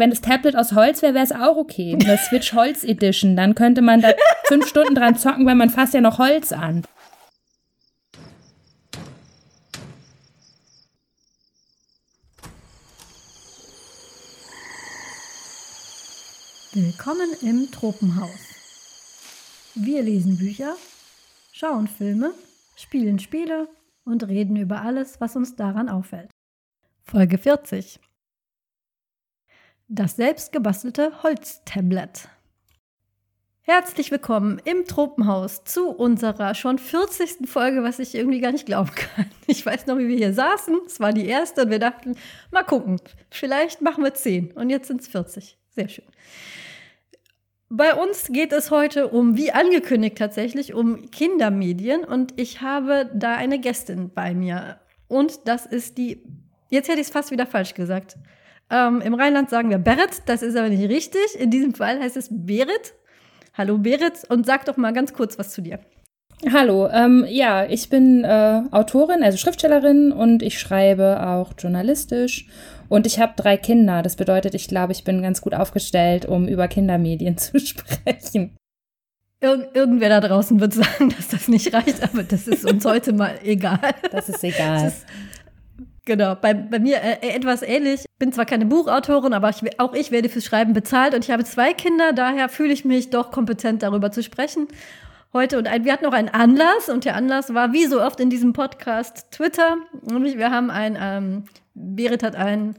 Wenn das Tablet aus Holz wäre, wäre es auch okay. Eine Switch Holz Edition. Dann könnte man da fünf Stunden dran zocken, weil man fasst ja noch Holz an. Willkommen im Tropenhaus. Wir lesen Bücher, schauen Filme, spielen Spiele und reden über alles, was uns daran auffällt. Folge 40. Das selbstgebastelte Holztablet. Herzlich willkommen im Tropenhaus zu unserer schon 40. Folge, was ich irgendwie gar nicht glauben kann. Ich weiß noch, wie wir hier saßen. Es war die erste und wir dachten, mal gucken, vielleicht machen wir 10 und jetzt sind es 40. Sehr schön. Bei uns geht es heute um, wie angekündigt tatsächlich, um Kindermedien und ich habe da eine Gästin bei mir. Und das ist die, jetzt hätte ich es fast wieder falsch gesagt. Ähm, Im Rheinland sagen wir Berit, das ist aber nicht richtig. In diesem Fall heißt es Berit. Hallo Berit und sag doch mal ganz kurz was zu dir. Hallo, ähm, ja, ich bin äh, Autorin, also Schriftstellerin und ich schreibe auch journalistisch und ich habe drei Kinder. Das bedeutet, ich glaube, ich bin ganz gut aufgestellt, um über Kindermedien zu sprechen. Ir irgendwer da draußen wird sagen, dass das nicht reicht, aber das ist uns heute mal egal. Das ist egal. Das ist, genau, bei, bei mir äh, etwas ähnlich. Ich bin zwar keine Buchautorin, aber ich, auch ich werde fürs Schreiben bezahlt und ich habe zwei Kinder, daher fühle ich mich doch kompetent darüber zu sprechen heute. Und ein, wir hatten noch einen Anlass und der Anlass war, wie so oft in diesem Podcast, Twitter. Nämlich wir haben ein ähm, Berit hat einen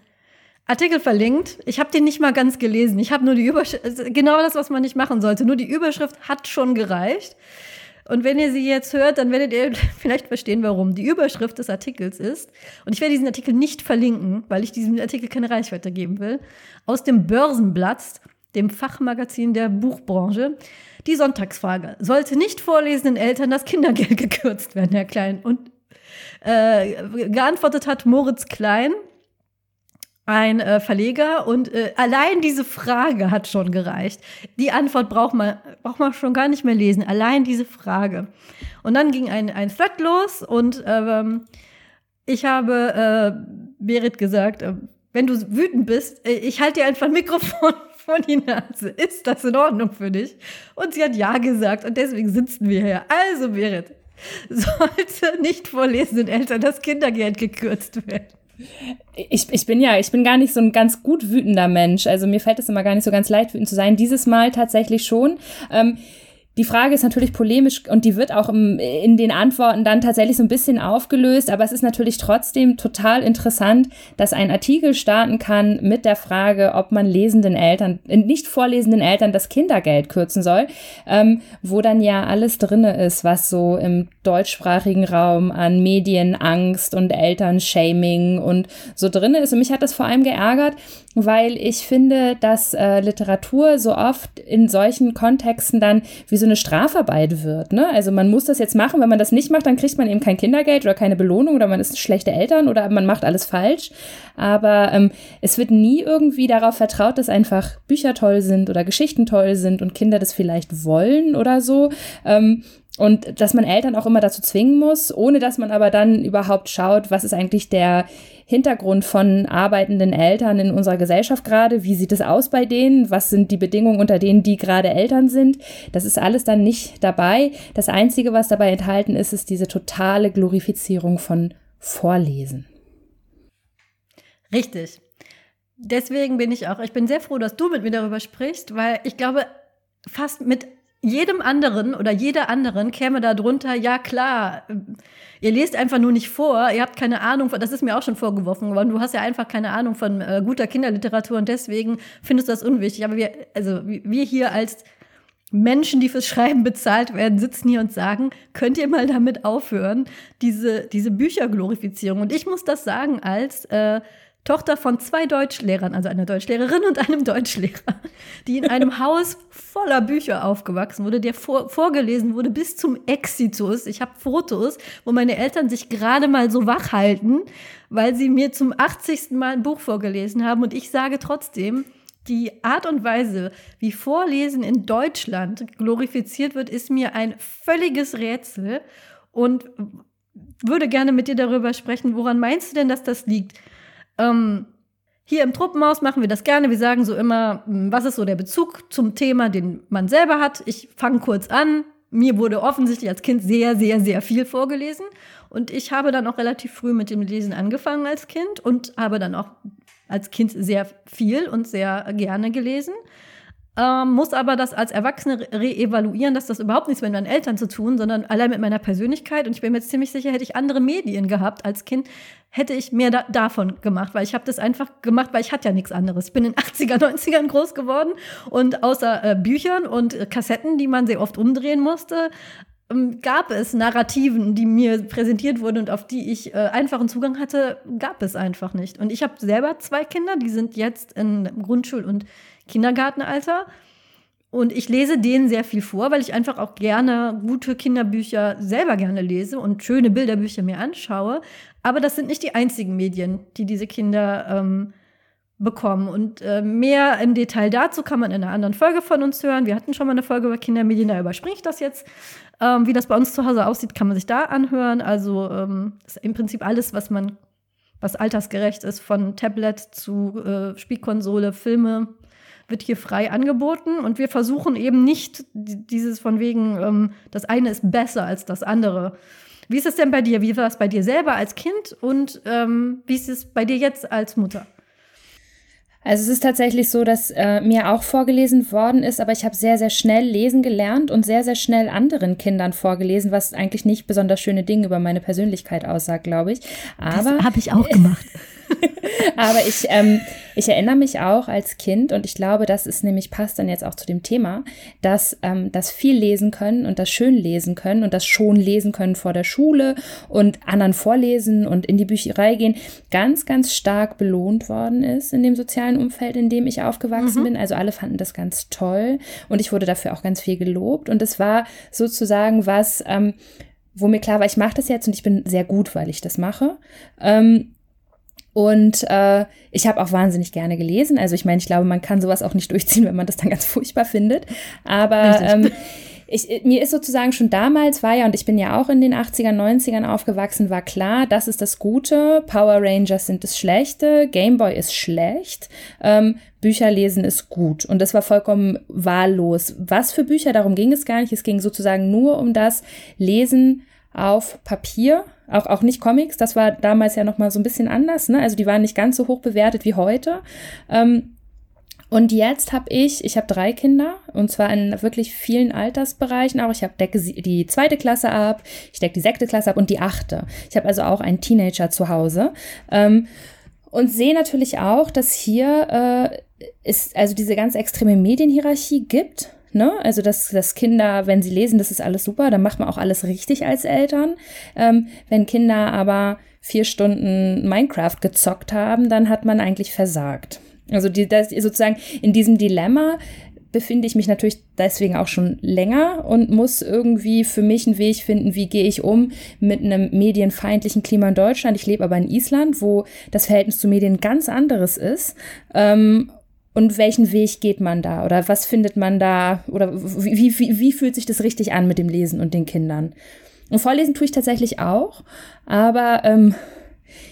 Artikel verlinkt. Ich habe den nicht mal ganz gelesen. Ich habe nur die Überschrift, also genau das, was man nicht machen sollte. Nur die Überschrift hat schon gereicht. Und wenn ihr sie jetzt hört, dann werdet ihr vielleicht verstehen, warum. Die Überschrift des Artikels ist, und ich werde diesen Artikel nicht verlinken, weil ich diesem Artikel keine Reichweite geben will, aus dem Börsenblatt, dem Fachmagazin der Buchbranche. Die Sonntagsfrage. Sollte nicht vorlesenden Eltern das Kindergeld gekürzt werden, Herr Klein? Und äh, geantwortet hat Moritz Klein, ein äh, Verleger, und äh, allein diese Frage hat schon gereicht. Die Antwort braucht man, braucht man schon gar nicht mehr lesen, allein diese Frage. Und dann ging ein, ein Thread los und ähm, ich habe äh, Berit gesagt, äh, wenn du wütend bist, äh, ich halte dir einfach ein Mikrofon vor die Nase. Ist das in Ordnung für dich? Und sie hat ja gesagt und deswegen sitzen wir hier. Also, Berit, sollte nicht vorlesenden Eltern das Kindergeld gekürzt werden. Ich, ich bin ja, ich bin gar nicht so ein ganz gut wütender Mensch. Also mir fällt es immer gar nicht so ganz leicht, wütend zu sein. Dieses Mal tatsächlich schon. Ähm, die Frage ist natürlich polemisch und die wird auch im, in den Antworten dann tatsächlich so ein bisschen aufgelöst, aber es ist natürlich trotzdem total interessant, dass ein Artikel starten kann mit der Frage, ob man lesenden Eltern, nicht vorlesenden Eltern das Kindergeld kürzen soll, ähm, wo dann ja alles drinne ist, was so im deutschsprachigen Raum an Medienangst und Elternshaming und so drinne ist. Und mich hat das vor allem geärgert, weil ich finde, dass äh, Literatur so oft in solchen Kontexten dann wie so eine Strafarbeit wird. Ne? Also man muss das jetzt machen, wenn man das nicht macht, dann kriegt man eben kein Kindergeld oder keine Belohnung oder man ist schlechte Eltern oder man macht alles falsch. Aber ähm, es wird nie irgendwie darauf vertraut, dass einfach Bücher toll sind oder Geschichten toll sind und Kinder das vielleicht wollen oder so. Ähm, und dass man Eltern auch immer dazu zwingen muss, ohne dass man aber dann überhaupt schaut, was ist eigentlich der Hintergrund von arbeitenden Eltern in unserer Gesellschaft gerade, wie sieht es aus bei denen, was sind die Bedingungen, unter denen die gerade Eltern sind. Das ist alles dann nicht dabei. Das Einzige, was dabei enthalten ist, ist diese totale Glorifizierung von Vorlesen. Richtig. Deswegen bin ich auch, ich bin sehr froh, dass du mit mir darüber sprichst, weil ich glaube, fast mit jedem anderen oder jeder anderen käme da drunter, ja klar, ihr lest einfach nur nicht vor, ihr habt keine Ahnung von, das ist mir auch schon vorgeworfen worden, du hast ja einfach keine Ahnung von äh, guter Kinderliteratur und deswegen findest du das unwichtig. Aber wir, also wir hier als Menschen, die fürs Schreiben bezahlt werden, sitzen hier und sagen, könnt ihr mal damit aufhören, diese, diese Bücherglorifizierung. Und ich muss das sagen als äh, Tochter von zwei Deutschlehrern, also einer Deutschlehrerin und einem Deutschlehrer, die in einem Haus voller Bücher aufgewachsen wurde, der vor, vorgelesen wurde bis zum Exitus. Ich habe Fotos, wo meine Eltern sich gerade mal so wach halten, weil sie mir zum 80. Mal ein Buch vorgelesen haben. Und ich sage trotzdem, die Art und Weise, wie Vorlesen in Deutschland glorifiziert wird, ist mir ein völliges Rätsel und würde gerne mit dir darüber sprechen. Woran meinst du denn, dass das liegt? Ähm, hier im Truppenhaus machen wir das gerne. Wir sagen so immer, hm, was ist so der Bezug zum Thema, den man selber hat. Ich fange kurz an. Mir wurde offensichtlich als Kind sehr, sehr, sehr viel vorgelesen. Und ich habe dann auch relativ früh mit dem Lesen angefangen als Kind und habe dann auch als Kind sehr viel und sehr gerne gelesen. Ähm, muss aber das als Erwachsene reevaluieren, dass das überhaupt nichts mit meinen Eltern zu tun, sondern allein mit meiner Persönlichkeit. Und ich bin mir jetzt ziemlich sicher, hätte ich andere Medien gehabt als Kind, hätte ich mehr da davon gemacht, weil ich habe das einfach gemacht, weil ich hatte ja nichts anderes. Ich bin in den 80er, 90ern groß geworden und außer äh, Büchern und äh, Kassetten, die man sehr oft umdrehen musste, ähm, gab es Narrativen, die mir präsentiert wurden und auf die ich äh, einfachen Zugang hatte, gab es einfach nicht. Und ich habe selber zwei Kinder, die sind jetzt in Grundschul- und Kindergartenalter. Und ich lese denen sehr viel vor, weil ich einfach auch gerne gute Kinderbücher selber gerne lese und schöne Bilderbücher mir anschaue. Aber das sind nicht die einzigen Medien, die diese Kinder ähm, bekommen. Und äh, mehr im Detail dazu kann man in einer anderen Folge von uns hören. Wir hatten schon mal eine Folge über Kindermedien, da überspringe ich das jetzt. Ähm, wie das bei uns zu Hause aussieht, kann man sich da anhören. Also ähm, ist im Prinzip alles, was man, was altersgerecht ist, von Tablet zu äh, Spielkonsole, Filme, wird hier frei angeboten und wir versuchen eben nicht dieses von wegen, ähm, das eine ist besser als das andere. Wie ist es denn bei dir? Wie war es bei dir selber als Kind und ähm, wie ist es bei dir jetzt als Mutter? Also es ist tatsächlich so, dass äh, mir auch vorgelesen worden ist, aber ich habe sehr, sehr schnell lesen gelernt und sehr, sehr schnell anderen Kindern vorgelesen, was eigentlich nicht besonders schöne Dinge über meine Persönlichkeit aussagt, glaube ich. Aber das habe ich auch gemacht. Aber ich, ähm, ich erinnere mich auch als Kind und ich glaube, das ist nämlich, passt dann jetzt auch zu dem Thema, dass ähm, das viel lesen können und das schön lesen können und das schon lesen können vor der Schule und anderen vorlesen und in die Bücherei gehen, ganz, ganz stark belohnt worden ist in dem sozialen Umfeld, in dem ich aufgewachsen mhm. bin. Also alle fanden das ganz toll und ich wurde dafür auch ganz viel gelobt und es war sozusagen was, ähm, wo mir klar war, ich mache das jetzt und ich bin sehr gut, weil ich das mache. Ähm, und äh, ich habe auch wahnsinnig gerne gelesen. Also ich meine, ich glaube, man kann sowas auch nicht durchziehen, wenn man das dann ganz furchtbar findet. Aber ähm, ich, mir ist sozusagen schon damals war ja, und ich bin ja auch in den 80er, 90ern aufgewachsen, war klar, das ist das Gute, Power Rangers sind das Schlechte, Gameboy ist schlecht, ähm, Bücher lesen ist gut. Und das war vollkommen wahllos. Was für Bücher, darum ging es gar nicht. Es ging sozusagen nur um das Lesen auf Papier, auch, auch nicht Comics, das war damals ja nochmal so ein bisschen anders, ne? Also die waren nicht ganz so hoch bewertet wie heute. Ähm, und jetzt habe ich, ich habe drei Kinder und zwar in wirklich vielen Altersbereichen auch. Ich habe decke die zweite Klasse ab, ich decke die sechste Klasse ab und die achte. Ich habe also auch einen Teenager zu Hause ähm, und sehe natürlich auch, dass hier äh, ist also diese ganz extreme Medienhierarchie gibt Ne? Also, dass, dass Kinder, wenn sie lesen, das ist alles super, dann macht man auch alles richtig als Eltern. Ähm, wenn Kinder aber vier Stunden Minecraft gezockt haben, dann hat man eigentlich versagt. Also die, das, sozusagen in diesem Dilemma befinde ich mich natürlich deswegen auch schon länger und muss irgendwie für mich einen Weg finden, wie gehe ich um mit einem medienfeindlichen Klima in Deutschland. Ich lebe aber in Island, wo das Verhältnis zu Medien ganz anderes ist. Ähm, und welchen Weg geht man da? Oder was findet man da? Oder wie, wie, wie fühlt sich das richtig an mit dem Lesen und den Kindern? Und Vorlesen tue ich tatsächlich auch, aber ähm,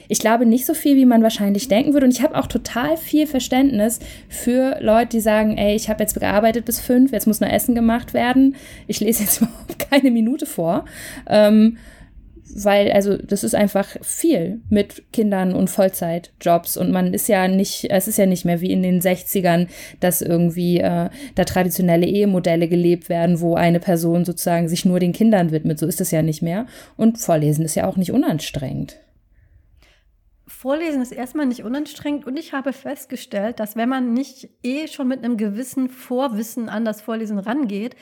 ich glaube nicht so viel, wie man wahrscheinlich denken würde. Und ich habe auch total viel Verständnis für Leute, die sagen, ey, ich habe jetzt gearbeitet bis fünf, jetzt muss nur Essen gemacht werden. Ich lese jetzt überhaupt keine Minute vor. Ähm, weil, also, das ist einfach viel mit Kindern und Vollzeitjobs und man ist ja nicht, es ist ja nicht mehr wie in den 60ern, dass irgendwie äh, da traditionelle Ehemodelle gelebt werden, wo eine Person sozusagen sich nur den Kindern widmet. So ist es ja nicht mehr. Und Vorlesen ist ja auch nicht unanstrengend. Vorlesen ist erstmal nicht unanstrengend und ich habe festgestellt, dass wenn man nicht eh schon mit einem gewissen Vorwissen an das Vorlesen rangeht,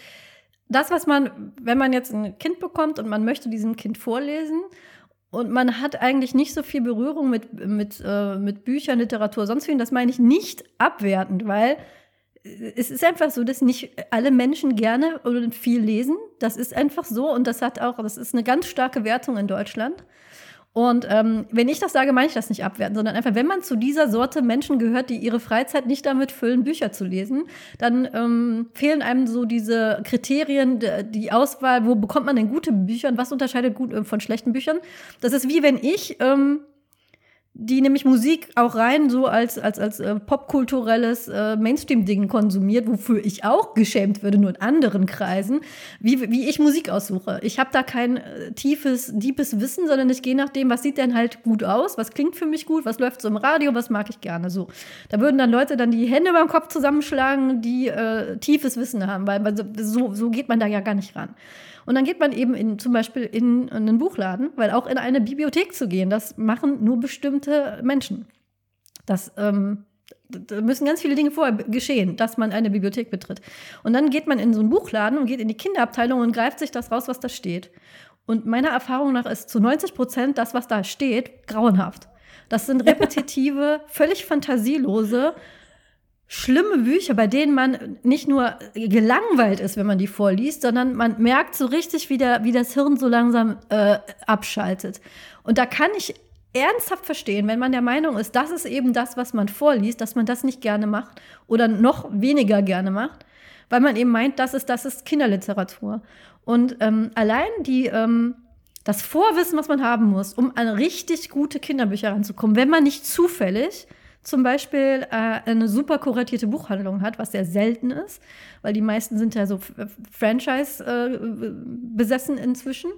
das, was man, wenn man jetzt ein Kind bekommt und man möchte diesem Kind vorlesen und man hat eigentlich nicht so viel Berührung mit, mit, äh, mit Büchern, Literatur, sonst wie, das meine ich nicht abwertend, weil es ist einfach so, dass nicht alle Menschen gerne oder viel lesen. Das ist einfach so und das hat auch, das ist eine ganz starke Wertung in Deutschland. Und ähm, wenn ich das sage, meine ich das nicht abwerten, sondern einfach, wenn man zu dieser Sorte Menschen gehört, die ihre Freizeit nicht damit füllen, Bücher zu lesen, dann ähm, fehlen einem so diese Kriterien, die Auswahl, wo bekommt man denn gute Bücher und was unterscheidet gut äh, von schlechten Büchern. Das ist wie wenn ich ähm, die nämlich Musik auch rein so als, als, als äh, popkulturelles äh, Mainstream-Ding konsumiert, wofür ich auch geschämt würde, nur in anderen Kreisen, wie, wie ich Musik aussuche. Ich habe da kein äh, tiefes, deepes Wissen, sondern ich gehe nach dem, was sieht denn halt gut aus, was klingt für mich gut, was läuft so im Radio, was mag ich gerne so. Da würden dann Leute dann die Hände beim Kopf zusammenschlagen, die äh, tiefes Wissen haben, weil so, so geht man da ja gar nicht ran. Und dann geht man eben in, zum Beispiel in einen Buchladen, weil auch in eine Bibliothek zu gehen, das machen nur bestimmte Menschen. Das ähm, da müssen ganz viele Dinge vorher geschehen, dass man eine Bibliothek betritt. Und dann geht man in so einen Buchladen und geht in die Kinderabteilung und greift sich das raus, was da steht. Und meiner Erfahrung nach ist zu 90 Prozent das, was da steht, grauenhaft. Das sind repetitive, völlig fantasielose schlimme Bücher, bei denen man nicht nur gelangweilt ist, wenn man die vorliest, sondern man merkt so richtig, wie, der, wie das Hirn so langsam äh, abschaltet. Und da kann ich ernsthaft verstehen, wenn man der Meinung ist, das ist eben das, was man vorliest, dass man das nicht gerne macht oder noch weniger gerne macht, weil man eben meint, das ist, das ist Kinderliteratur. Und ähm, allein die, ähm, das Vorwissen, was man haben muss, um an richtig gute Kinderbücher ranzukommen, wenn man nicht zufällig zum Beispiel äh, eine super kuratierte Buchhandlung hat, was sehr selten ist, weil die meisten sind ja so Franchise äh, besessen inzwischen.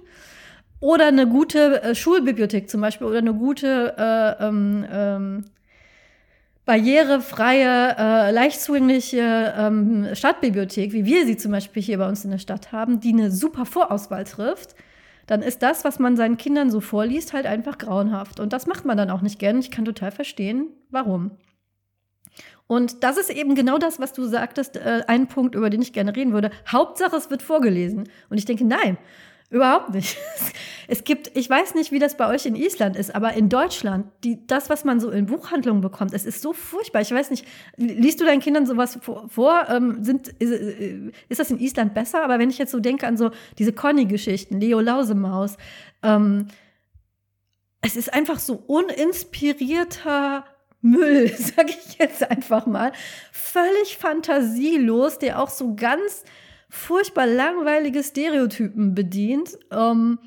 Oder eine gute äh, Schulbibliothek zum Beispiel oder eine gute äh, ähm, ähm, barrierefreie, äh, leicht zugängliche ähm, Stadtbibliothek, wie wir sie zum Beispiel hier bei uns in der Stadt haben, die eine super Vorauswahl trifft dann ist das, was man seinen Kindern so vorliest, halt einfach grauenhaft. Und das macht man dann auch nicht gern. Ich kann total verstehen, warum. Und das ist eben genau das, was du sagtest, äh, ein Punkt, über den ich gerne reden würde. Hauptsache, es wird vorgelesen. Und ich denke, nein, Überhaupt nicht. Es gibt, ich weiß nicht, wie das bei euch in Island ist, aber in Deutschland, die, das, was man so in Buchhandlungen bekommt, es ist so furchtbar. Ich weiß nicht, liest du deinen Kindern sowas vor? Ähm, sind, ist, äh, ist, das in Island besser? Aber wenn ich jetzt so denke an so diese Conny-Geschichten, Leo Lausemaus, ähm, es ist einfach so uninspirierter Müll, sag ich jetzt einfach mal. Völlig fantasielos, der auch so ganz furchtbar langweilige Stereotypen bedient. Ähm,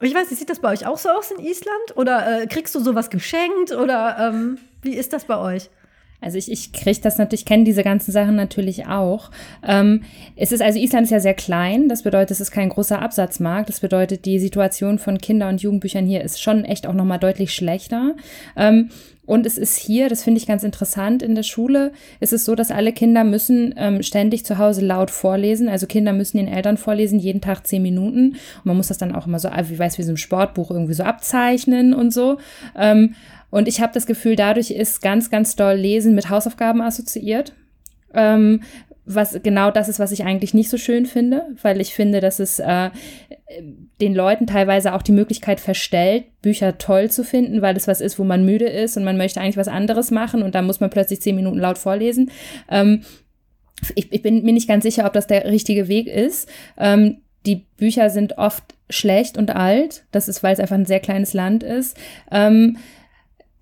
ich weiß nicht, sieht das bei euch auch so aus in Island? Oder äh, kriegst du sowas geschenkt? Oder ähm, wie ist das bei euch? Also ich, ich kriege das natürlich, kenne diese ganzen Sachen natürlich auch. Ähm, es ist also Island ist ja sehr klein, das bedeutet, es ist kein großer Absatzmarkt. Das bedeutet, die Situation von Kinder- und Jugendbüchern hier ist schon echt auch nochmal deutlich schlechter. Ähm, und es ist hier, das finde ich ganz interessant, in der Schule ist es so, dass alle Kinder müssen ähm, ständig zu Hause laut vorlesen. Also Kinder müssen den Eltern vorlesen, jeden Tag zehn Minuten. Und man muss das dann auch immer so, wie weiß, wie so ein Sportbuch irgendwie so abzeichnen und so. Ähm, und ich habe das Gefühl, dadurch ist ganz, ganz doll Lesen mit Hausaufgaben assoziiert. Ähm, was genau das ist, was ich eigentlich nicht so schön finde, weil ich finde, dass es äh, den Leuten teilweise auch die Möglichkeit verstellt, Bücher toll zu finden, weil es was ist, wo man müde ist und man möchte eigentlich was anderes machen und da muss man plötzlich zehn Minuten laut vorlesen. Ähm, ich, ich, bin mir nicht ganz sicher, ob das der richtige Weg ist. Ähm, die Bücher sind oft schlecht und alt. Das ist, weil es einfach ein sehr kleines Land ist. Ähm,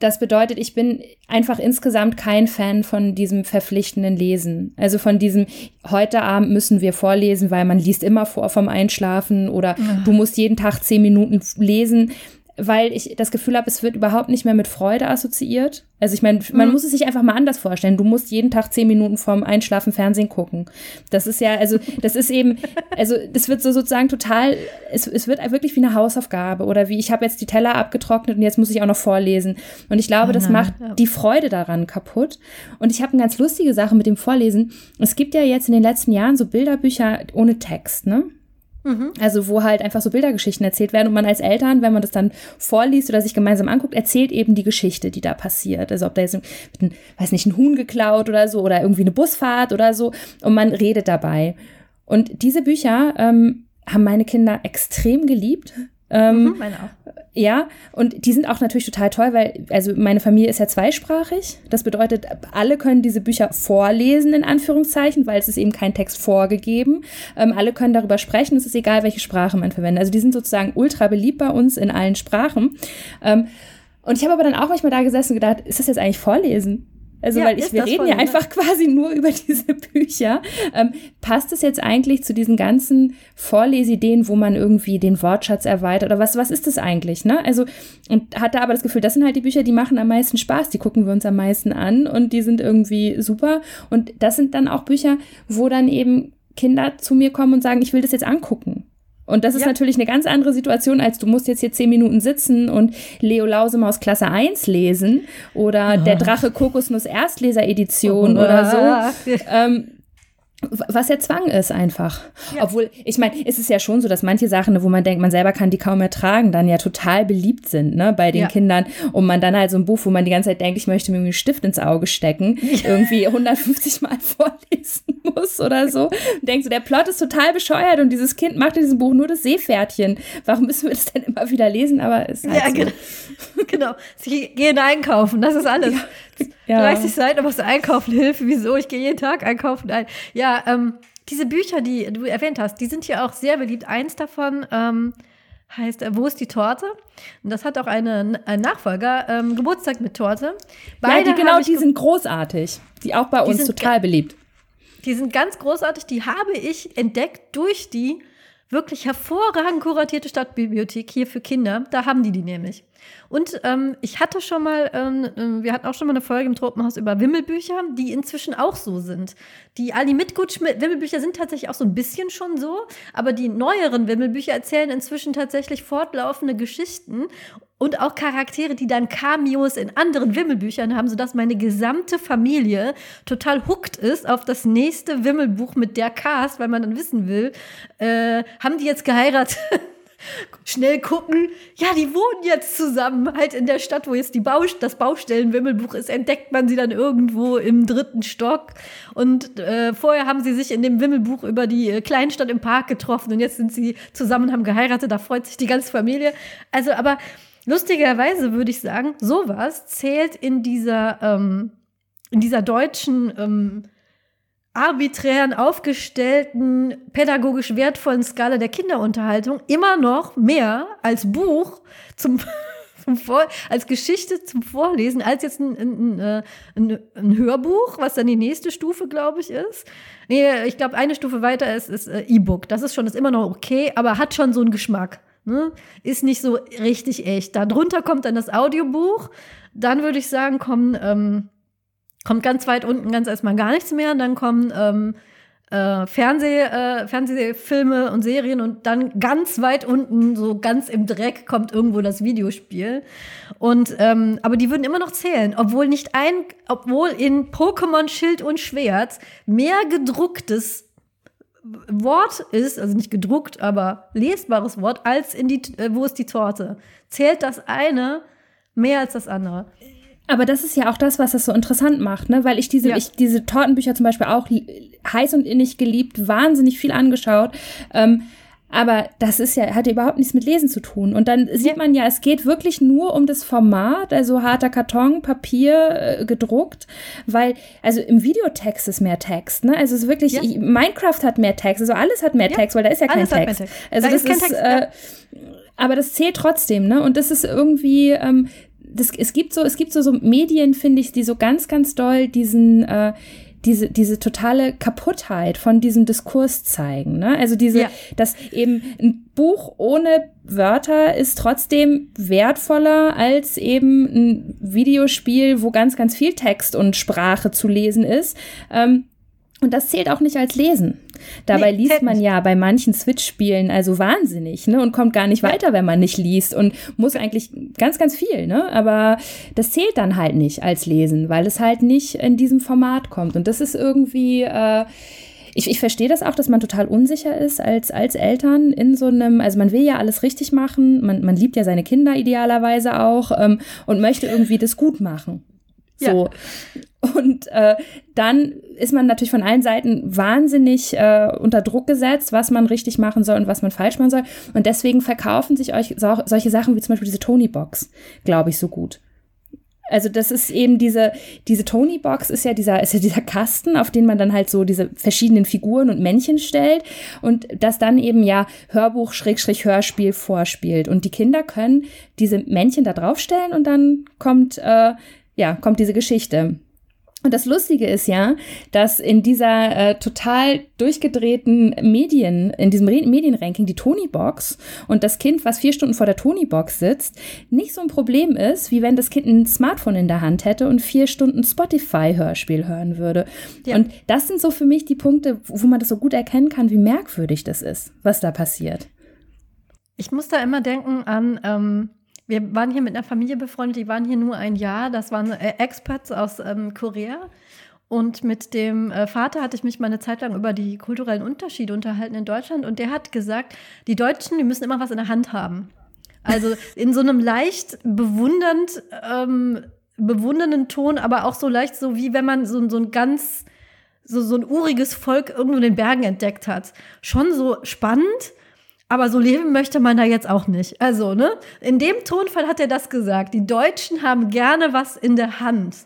das bedeutet, ich bin einfach insgesamt kein Fan von diesem verpflichtenden Lesen. Also von diesem, heute Abend müssen wir vorlesen, weil man liest immer vor vom Einschlafen oder ja. du musst jeden Tag zehn Minuten lesen weil ich das Gefühl habe, es wird überhaupt nicht mehr mit Freude assoziiert. Also ich meine, man mhm. muss es sich einfach mal anders vorstellen. Du musst jeden Tag zehn Minuten vorm Einschlafen Fernsehen gucken. Das ist ja, also das ist eben, also das wird so sozusagen total, es, es wird wirklich wie eine Hausaufgabe oder wie ich habe jetzt die Teller abgetrocknet und jetzt muss ich auch noch vorlesen. Und ich glaube, oh das macht die Freude daran kaputt. Und ich habe eine ganz lustige Sache mit dem Vorlesen. Es gibt ja jetzt in den letzten Jahren so Bilderbücher ohne Text, ne? Mhm. Also wo halt einfach so Bildergeschichten erzählt werden und man als Eltern, wenn man das dann vorliest oder sich gemeinsam anguckt, erzählt eben die Geschichte, die da passiert. Also ob da jetzt, ein, weiß nicht, ein Huhn geklaut oder so oder irgendwie eine Busfahrt oder so und man redet dabei. Und diese Bücher ähm, haben meine Kinder extrem geliebt. Ähm, mhm, meine auch. Ja, und die sind auch natürlich total toll, weil, also meine Familie ist ja zweisprachig. Das bedeutet, alle können diese Bücher vorlesen, in Anführungszeichen, weil es ist eben kein Text vorgegeben. Ähm, alle können darüber sprechen, es ist egal, welche Sprache man verwendet. Also die sind sozusagen ultra beliebt bei uns in allen Sprachen. Ähm, und ich habe aber dann auch manchmal da gesessen und gedacht, ist das jetzt eigentlich Vorlesen? Also, ja, weil ich, wir reden ja ne? einfach quasi nur über diese Bücher. Ähm, passt es jetzt eigentlich zu diesen ganzen Vorlesideen, wo man irgendwie den Wortschatz erweitert oder was, was ist das eigentlich, ne? Also, und hatte aber das Gefühl, das sind halt die Bücher, die machen am meisten Spaß, die gucken wir uns am meisten an und die sind irgendwie super. Und das sind dann auch Bücher, wo dann eben Kinder zu mir kommen und sagen, ich will das jetzt angucken. Und das ist ja. natürlich eine ganz andere Situation, als du musst jetzt hier zehn Minuten sitzen und Leo Lausemaus Klasse 1 lesen oder oh. der Drache Kokosnuss Erstleser-Edition oh. oder so. Ähm, was ja Zwang ist einfach. Ja. Obwohl, ich meine, ist es ja schon so, dass manche Sachen, wo man denkt, man selber kann die kaum ertragen, dann ja total beliebt sind, ne, bei den ja. Kindern. Und man dann halt so ein Buch, wo man die ganze Zeit denkt, ich möchte mir einen Stift ins Auge stecken, ja. irgendwie 150 Mal vorlesen muss oder so. Und denkst so, der Plot ist total bescheuert und dieses Kind macht in diesem Buch nur das Seepferdchen. Warum müssen wir das denn immer wieder lesen? Aber ist halt Ja, so. genau. genau. Sie gehen einkaufen, das ist alles. Ja. 30 Seiten, was einkaufen Hilfe. Wieso? Ich gehe jeden Tag einkaufen. Nein. Ja, ähm, diese Bücher, die du erwähnt hast, die sind hier auch sehr beliebt. Eins davon ähm, heißt äh, Wo ist die Torte? Und das hat auch eine, einen Nachfolger, ähm, Geburtstag mit Torte. Beide ja, die genau, die sind großartig. Die auch bei uns total beliebt. Die sind ganz großartig. Die habe ich entdeckt durch die wirklich hervorragend kuratierte Stadtbibliothek hier für Kinder. Da haben die die nämlich. Und ähm, ich hatte schon mal, ähm, ähm, wir hatten auch schon mal eine Folge im Tropenhaus über Wimmelbücher, die inzwischen auch so sind. Die Ali Mitgutsch-Wimmelbücher sind tatsächlich auch so ein bisschen schon so, aber die neueren Wimmelbücher erzählen inzwischen tatsächlich fortlaufende Geschichten und auch Charaktere, die dann Cameos in anderen Wimmelbüchern haben, sodass meine gesamte Familie total hooked ist auf das nächste Wimmelbuch mit der Cast, weil man dann wissen will, äh, haben die jetzt geheiratet? schnell gucken, ja, die wohnen jetzt zusammen, halt in der Stadt, wo jetzt die Baust das Baustellenwimmelbuch ist, entdeckt man sie dann irgendwo im dritten Stock. Und äh, vorher haben sie sich in dem Wimmelbuch über die äh, Kleinstadt im Park getroffen und jetzt sind sie zusammen, haben geheiratet, da freut sich die ganze Familie. Also, aber lustigerweise würde ich sagen, sowas zählt in dieser, ähm, in dieser deutschen ähm, arbiträren aufgestellten, pädagogisch wertvollen Skala der Kinderunterhaltung immer noch mehr als Buch zum, zum Vor als Geschichte zum Vorlesen, als jetzt ein, ein, äh, ein, ein Hörbuch, was dann die nächste Stufe, glaube ich, ist. Nee, ich glaube, eine Stufe weiter ist, ist äh, E-Book. Das ist schon, ist immer noch okay, aber hat schon so einen Geschmack. Ne? Ist nicht so richtig echt. Darunter kommt dann das Audiobuch. Dann würde ich sagen, kommen ähm, kommt ganz weit unten ganz erstmal gar nichts mehr. Und dann kommen ähm, äh, Fernseh, äh, Fernsehfilme und Serien und dann ganz weit unten, so ganz im Dreck, kommt irgendwo das Videospiel. Und ähm, aber die würden immer noch zählen, obwohl nicht ein, obwohl in Pokémon Schild und Schwert mehr gedrucktes Wort ist, also nicht gedruckt, aber lesbares Wort, als in die, äh, wo ist die Torte? Zählt das eine mehr als das andere? Aber das ist ja auch das, was das so interessant macht, ne? Weil ich diese, ja. ich diese Tortenbücher zum Beispiel auch heiß und innig geliebt, wahnsinnig viel angeschaut. Ähm, aber das ist ja, hat ja überhaupt nichts mit Lesen zu tun. Und dann sieht ja. man ja, es geht wirklich nur um das Format, also harter Karton, Papier, äh, gedruckt, weil, also im Videotext ist mehr Text, ne? Also es ist wirklich, ja. ich, Minecraft hat mehr Text, also alles hat mehr ja. Text, weil da ist ja alles kein Text. Text. Also da das ist, kein Text, äh, aber das zählt trotzdem, ne? Und das ist irgendwie, ähm, das, es gibt so, es gibt so, so Medien, finde ich, die so ganz, ganz doll diesen, äh, diese, diese totale Kaputtheit von diesem Diskurs zeigen. Ne? Also diese, ja. dass eben ein Buch ohne Wörter ist trotzdem wertvoller als eben ein Videospiel, wo ganz, ganz viel Text und Sprache zu lesen ist. Ähm, und das zählt auch nicht als Lesen. Dabei nee, liest man ja bei manchen Switch-Spielen also wahnsinnig, ne? Und kommt gar nicht weiter, wenn man nicht liest und muss eigentlich ganz, ganz viel, ne? Aber das zählt dann halt nicht als Lesen, weil es halt nicht in diesem Format kommt. Und das ist irgendwie, äh, ich, ich verstehe das auch, dass man total unsicher ist als, als Eltern in so einem, also man will ja alles richtig machen, man, man liebt ja seine Kinder idealerweise auch ähm, und möchte irgendwie das gut machen. So. Ja. Und äh, dann ist man natürlich von allen Seiten wahnsinnig äh, unter Druck gesetzt, was man richtig machen soll und was man falsch machen soll. Und deswegen verkaufen sich euch so, solche Sachen wie zum Beispiel diese Tony-Box, glaube ich, so gut. Also das ist eben diese, diese Tony-Box ist ja dieser, ist ja dieser Kasten, auf den man dann halt so diese verschiedenen Figuren und Männchen stellt und das dann eben ja Hörbuch, Schrägstrich, Hörspiel vorspielt. Und die Kinder können diese Männchen da draufstellen und dann kommt, äh, ja, kommt diese Geschichte. Und das Lustige ist ja, dass in dieser äh, total durchgedrehten Medien, in diesem Re Medienranking die Tony-Box und das Kind, was vier Stunden vor der Tony-Box sitzt, nicht so ein Problem ist, wie wenn das Kind ein Smartphone in der Hand hätte und vier Stunden Spotify-Hörspiel hören würde. Ja. Und das sind so für mich die Punkte, wo man das so gut erkennen kann, wie merkwürdig das ist, was da passiert. Ich muss da immer denken an ähm wir waren hier mit einer Familie befreundet, die waren hier nur ein Jahr. Das waren äh, Expats aus ähm, Korea. Und mit dem äh, Vater hatte ich mich mal eine Zeit lang über die kulturellen Unterschiede unterhalten in Deutschland. Und der hat gesagt, die Deutschen, die müssen immer was in der Hand haben. Also in so einem leicht bewundernd, ähm, bewundernden Ton, aber auch so leicht so, wie wenn man so, so ein ganz, so, so ein uriges Volk irgendwo in den Bergen entdeckt hat. Schon so spannend, aber so leben möchte man da jetzt auch nicht. Also, ne? In dem Tonfall hat er das gesagt. Die Deutschen haben gerne was in der Hand.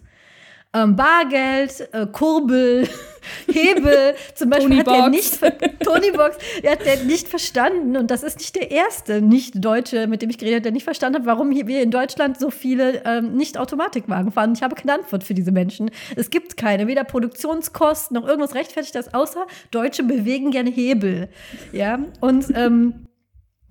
Ähm, Bargeld, äh, Kurbel, Hebel. Zum Beispiel hat er nicht Tony Box, er hat der nicht verstanden und das ist nicht der erste Nicht-Deutsche, mit dem ich geredet habe, der nicht verstanden hat, warum wir in Deutschland so viele ähm, Nicht-Automatikwagen fahren. Ich habe keine Antwort für diese Menschen. Es gibt keine, weder Produktionskosten noch irgendwas rechtfertigt das, außer Deutsche bewegen gerne Hebel. Ja, und ähm,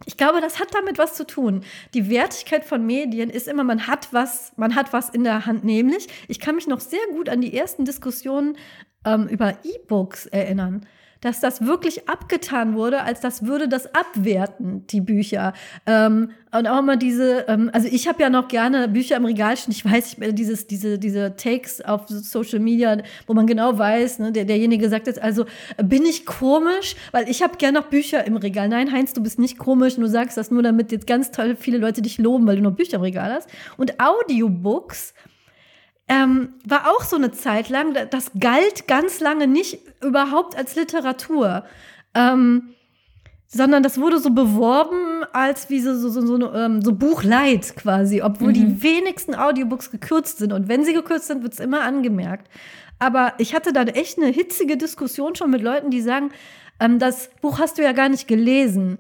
ich glaube, das hat damit was zu tun. Die Wertigkeit von Medien ist immer, man hat was, man hat was in der Hand. Nämlich, ich kann mich noch sehr gut an die ersten Diskussionen ähm, über E-Books erinnern dass das wirklich abgetan wurde, als das würde das abwerten, die Bücher. Ähm, und auch immer diese, ähm, also ich habe ja noch gerne Bücher im Regal stehen. Ich weiß, ich, dieses, diese, diese Takes auf Social Media, wo man genau weiß, ne, der, derjenige sagt jetzt, also bin ich komisch, weil ich habe gerne noch Bücher im Regal. Nein, Heinz, du bist nicht komisch, du sagst das nur, damit jetzt ganz toll viele Leute dich loben, weil du noch Bücher im Regal hast. Und Audiobooks ähm, war auch so eine Zeit lang, das galt ganz lange nicht überhaupt als Literatur. Ähm, sondern das wurde so beworben als wie so, so, so, so, ähm, so Buchleid quasi, obwohl mhm. die wenigsten Audiobooks gekürzt sind. Und wenn sie gekürzt sind, wird es immer angemerkt. Aber ich hatte da echt eine hitzige Diskussion schon mit Leuten, die sagen, ähm, das Buch hast du ja gar nicht gelesen.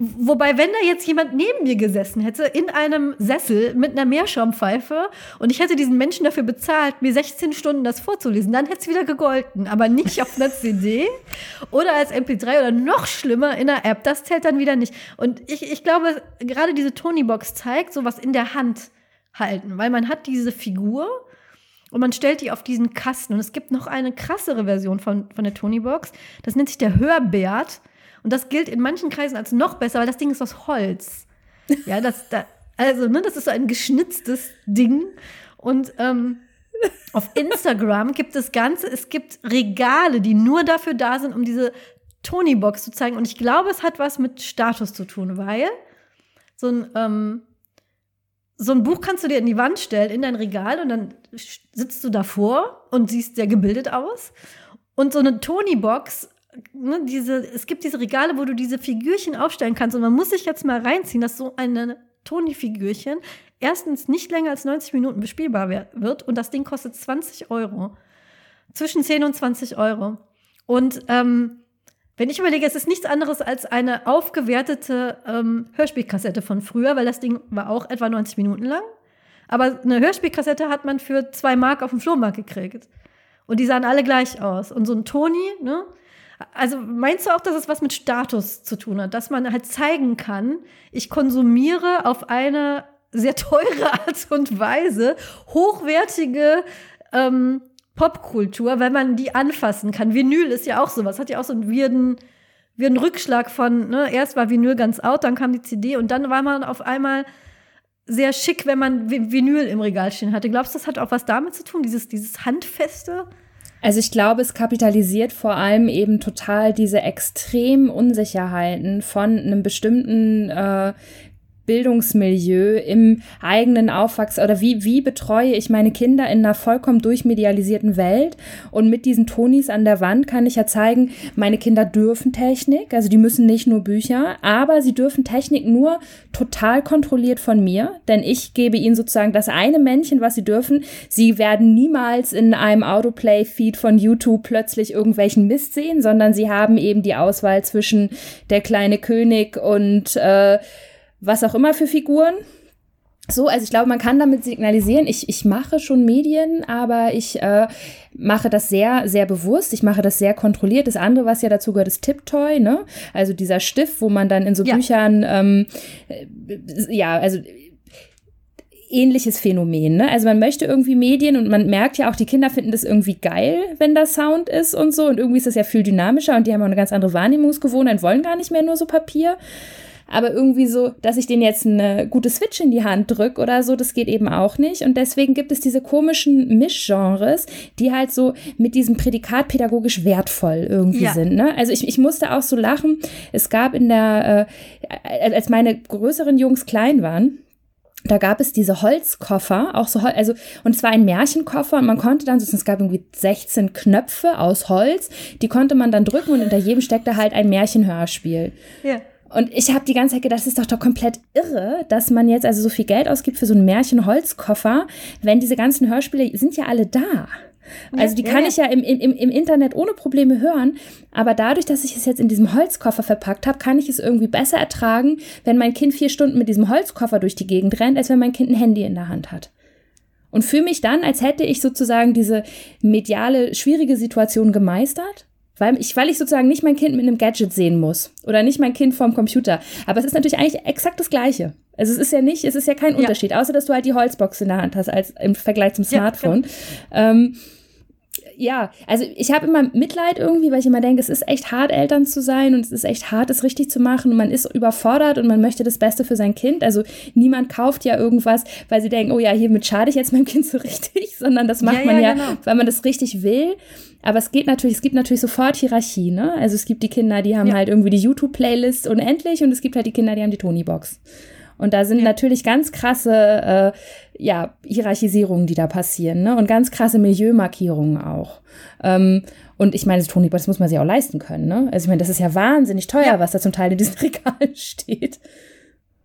Wobei, wenn da jetzt jemand neben mir gesessen hätte, in einem Sessel mit einer Meerschaumpfeife und ich hätte diesen Menschen dafür bezahlt, mir 16 Stunden das vorzulesen, dann hätte es wieder gegolten. Aber nicht auf einer CD oder als MP3 oder noch schlimmer in einer App. Das zählt dann wieder nicht. Und ich, ich glaube, gerade diese Tony-Box zeigt sowas in der Hand halten, weil man hat diese Figur und man stellt die auf diesen Kasten. Und es gibt noch eine krassere Version von, von der Tony-Box. Das nennt sich der Hörbert. Und das gilt in manchen Kreisen als noch besser, weil das Ding ist aus Holz. Ja, das, da, also, ne, das ist so ein geschnitztes Ding. Und ähm, auf Instagram gibt es Ganze, es gibt Regale, die nur dafür da sind, um diese Tony-Box zu zeigen. Und ich glaube, es hat was mit Status zu tun, weil so ein, ähm, so ein Buch kannst du dir in die Wand stellen, in dein Regal, und dann sitzt du davor und siehst sehr gebildet aus. Und so eine Tony-Box ne, diese, es gibt diese Regale, wo du diese Figürchen aufstellen kannst und man muss sich jetzt mal reinziehen, dass so eine Toni-Figürchen erstens nicht länger als 90 Minuten bespielbar wird und das Ding kostet 20 Euro. Zwischen 10 und 20 Euro. Und ähm, wenn ich überlege, es ist nichts anderes als eine aufgewertete ähm, Hörspielkassette von früher, weil das Ding war auch etwa 90 Minuten lang. Aber eine Hörspielkassette hat man für zwei Mark auf dem Flohmarkt gekriegt. Und die sahen alle gleich aus. Und so ein Toni, ne, also meinst du auch, dass es was mit Status zu tun hat, dass man halt zeigen kann, ich konsumiere auf eine sehr teure Art und Weise hochwertige ähm, Popkultur, weil man die anfassen kann. Vinyl ist ja auch sowas, hat ja auch so einen wirden, wirden Rückschlag von, ne, erst war Vinyl ganz out, dann kam die CD und dann war man auf einmal sehr schick, wenn man Vinyl im Regal stehen hatte. Glaubst du, das hat auch was damit zu tun, dieses, dieses Handfeste? Also ich glaube, es kapitalisiert vor allem eben total diese extremen Unsicherheiten von einem bestimmten äh, Bildungsmilieu, im eigenen Aufwachs oder wie, wie betreue ich meine Kinder in einer vollkommen durchmedialisierten Welt? Und mit diesen Tonis an der Wand kann ich ja zeigen, meine Kinder dürfen Technik, also die müssen nicht nur Bücher, aber sie dürfen Technik nur total kontrolliert von mir, denn ich gebe ihnen sozusagen das eine Männchen, was sie dürfen. Sie werden niemals in einem Autoplay-Feed von YouTube plötzlich irgendwelchen Mist sehen, sondern sie haben eben die Auswahl zwischen der kleine König und äh, was auch immer für Figuren. so, also ich glaube, man kann damit signalisieren, ich, ich mache schon Medien, aber ich äh, mache das sehr, sehr bewusst, ich mache das sehr kontrolliert. Das andere, was ja dazu gehört, ist Tiptoy, ne? Also dieser Stift, wo man dann in so ja. Büchern, ähm, äh, ja, also ähnliches Phänomen. Ne? Also man möchte irgendwie Medien und man merkt ja auch, die Kinder finden das irgendwie geil, wenn da Sound ist und so. Und irgendwie ist das ja viel dynamischer und die haben auch eine ganz andere Wahrnehmungsgewohnheit, wollen gar nicht mehr nur so Papier aber irgendwie so, dass ich denen jetzt eine gute Switch in die Hand drücke oder so, das geht eben auch nicht. Und deswegen gibt es diese komischen Mischgenres, die halt so mit diesem Prädikat pädagogisch wertvoll irgendwie ja. sind. Ne? Also ich, ich musste auch so lachen. Es gab in der, äh, als meine größeren Jungs klein waren, da gab es diese Holzkoffer, auch so, also, und es war ein Märchenkoffer und man konnte dann, es gab irgendwie 16 Knöpfe aus Holz, die konnte man dann drücken und hinter jedem steckte halt ein Märchenhörspiel. Ja. Und ich habe die ganze Zeit gedacht, das ist doch doch komplett irre, dass man jetzt also so viel Geld ausgibt für so einen Märchenholzkoffer, wenn diese ganzen Hörspiele sind ja alle da. Also die kann ich ja im, im, im Internet ohne Probleme hören, aber dadurch, dass ich es jetzt in diesem Holzkoffer verpackt habe, kann ich es irgendwie besser ertragen, wenn mein Kind vier Stunden mit diesem Holzkoffer durch die Gegend rennt, als wenn mein Kind ein Handy in der Hand hat. Und fühle mich dann, als hätte ich sozusagen diese mediale, schwierige Situation gemeistert weil ich, weil ich sozusagen nicht mein Kind mit einem Gadget sehen muss oder nicht mein Kind vorm Computer. Aber es ist natürlich eigentlich exakt das Gleiche. Also es ist ja nicht, es ist ja kein ja. Unterschied, außer dass du halt die Holzbox in der Hand hast als im Vergleich zum Smartphone. Ja, genau. ähm, ja, also ich habe immer Mitleid irgendwie, weil ich immer denke, es ist echt hart, Eltern zu sein und es ist echt hart, es richtig zu machen und man ist überfordert und man möchte das Beste für sein Kind. Also niemand kauft ja irgendwas, weil sie denken, oh ja, hiermit schade ich jetzt meinem Kind so richtig, sondern das macht ja, man ja, genau. weil man das richtig will. Aber es geht natürlich, es gibt natürlich sofort Hierarchie, ne? Also es gibt die Kinder, die haben ja. halt irgendwie die YouTube-Playlist unendlich und es gibt halt die Kinder, die haben die Tony-Box. Und da sind natürlich ganz krasse äh, ja, Hierarchisierungen, die da passieren, ne? Und ganz krasse Milieumarkierungen auch. Ähm, und ich meine, Tony, das muss man sich auch leisten können, ne? Also ich meine, das ist ja wahnsinnig teuer, ja. was da zum Teil in diesen Regalen steht.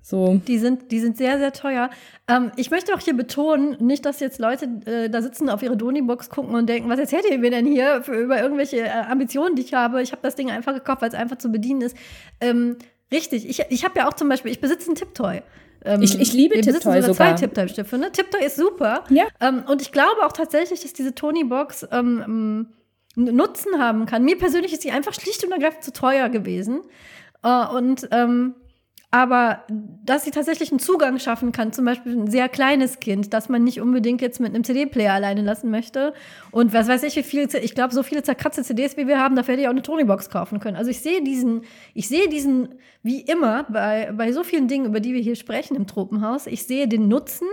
So. Die sind, die sind sehr, sehr teuer. Ähm, ich möchte auch hier betonen, nicht, dass jetzt Leute äh, da sitzen, auf ihre Doni-Box gucken und denken, was erzählt ihr mir denn hier für, über irgendwelche äh, Ambitionen, die ich habe? Ich habe das Ding einfach gekauft, weil es einfach zu bedienen ist. Ähm, richtig, ich, ich habe ja auch zum Beispiel, ich besitze ein Tiptoy. Ähm, ich, ich liebe Tiptoy sogar. zwei Tiptoy-Stifte. Ne? Tiptoy ist super. Ja. Ähm, und ich glaube auch tatsächlich, dass diese Tony-Box ähm, Nutzen haben kann. Mir persönlich ist sie einfach schlicht und ergreifend zu teuer gewesen. Uh, und ähm, aber dass sie tatsächlich einen Zugang schaffen kann, zum Beispiel ein sehr kleines Kind, das man nicht unbedingt jetzt mit einem CD-Player alleine lassen möchte. Und was weiß ich, wie viele, ich glaube, so viele zerkratzte CDs, wie wir haben, da hätte ich auch eine Tony-Box kaufen können. Also ich sehe diesen, ich sehe diesen, wie immer, bei, bei so vielen Dingen, über die wir hier sprechen im Tropenhaus, ich sehe den Nutzen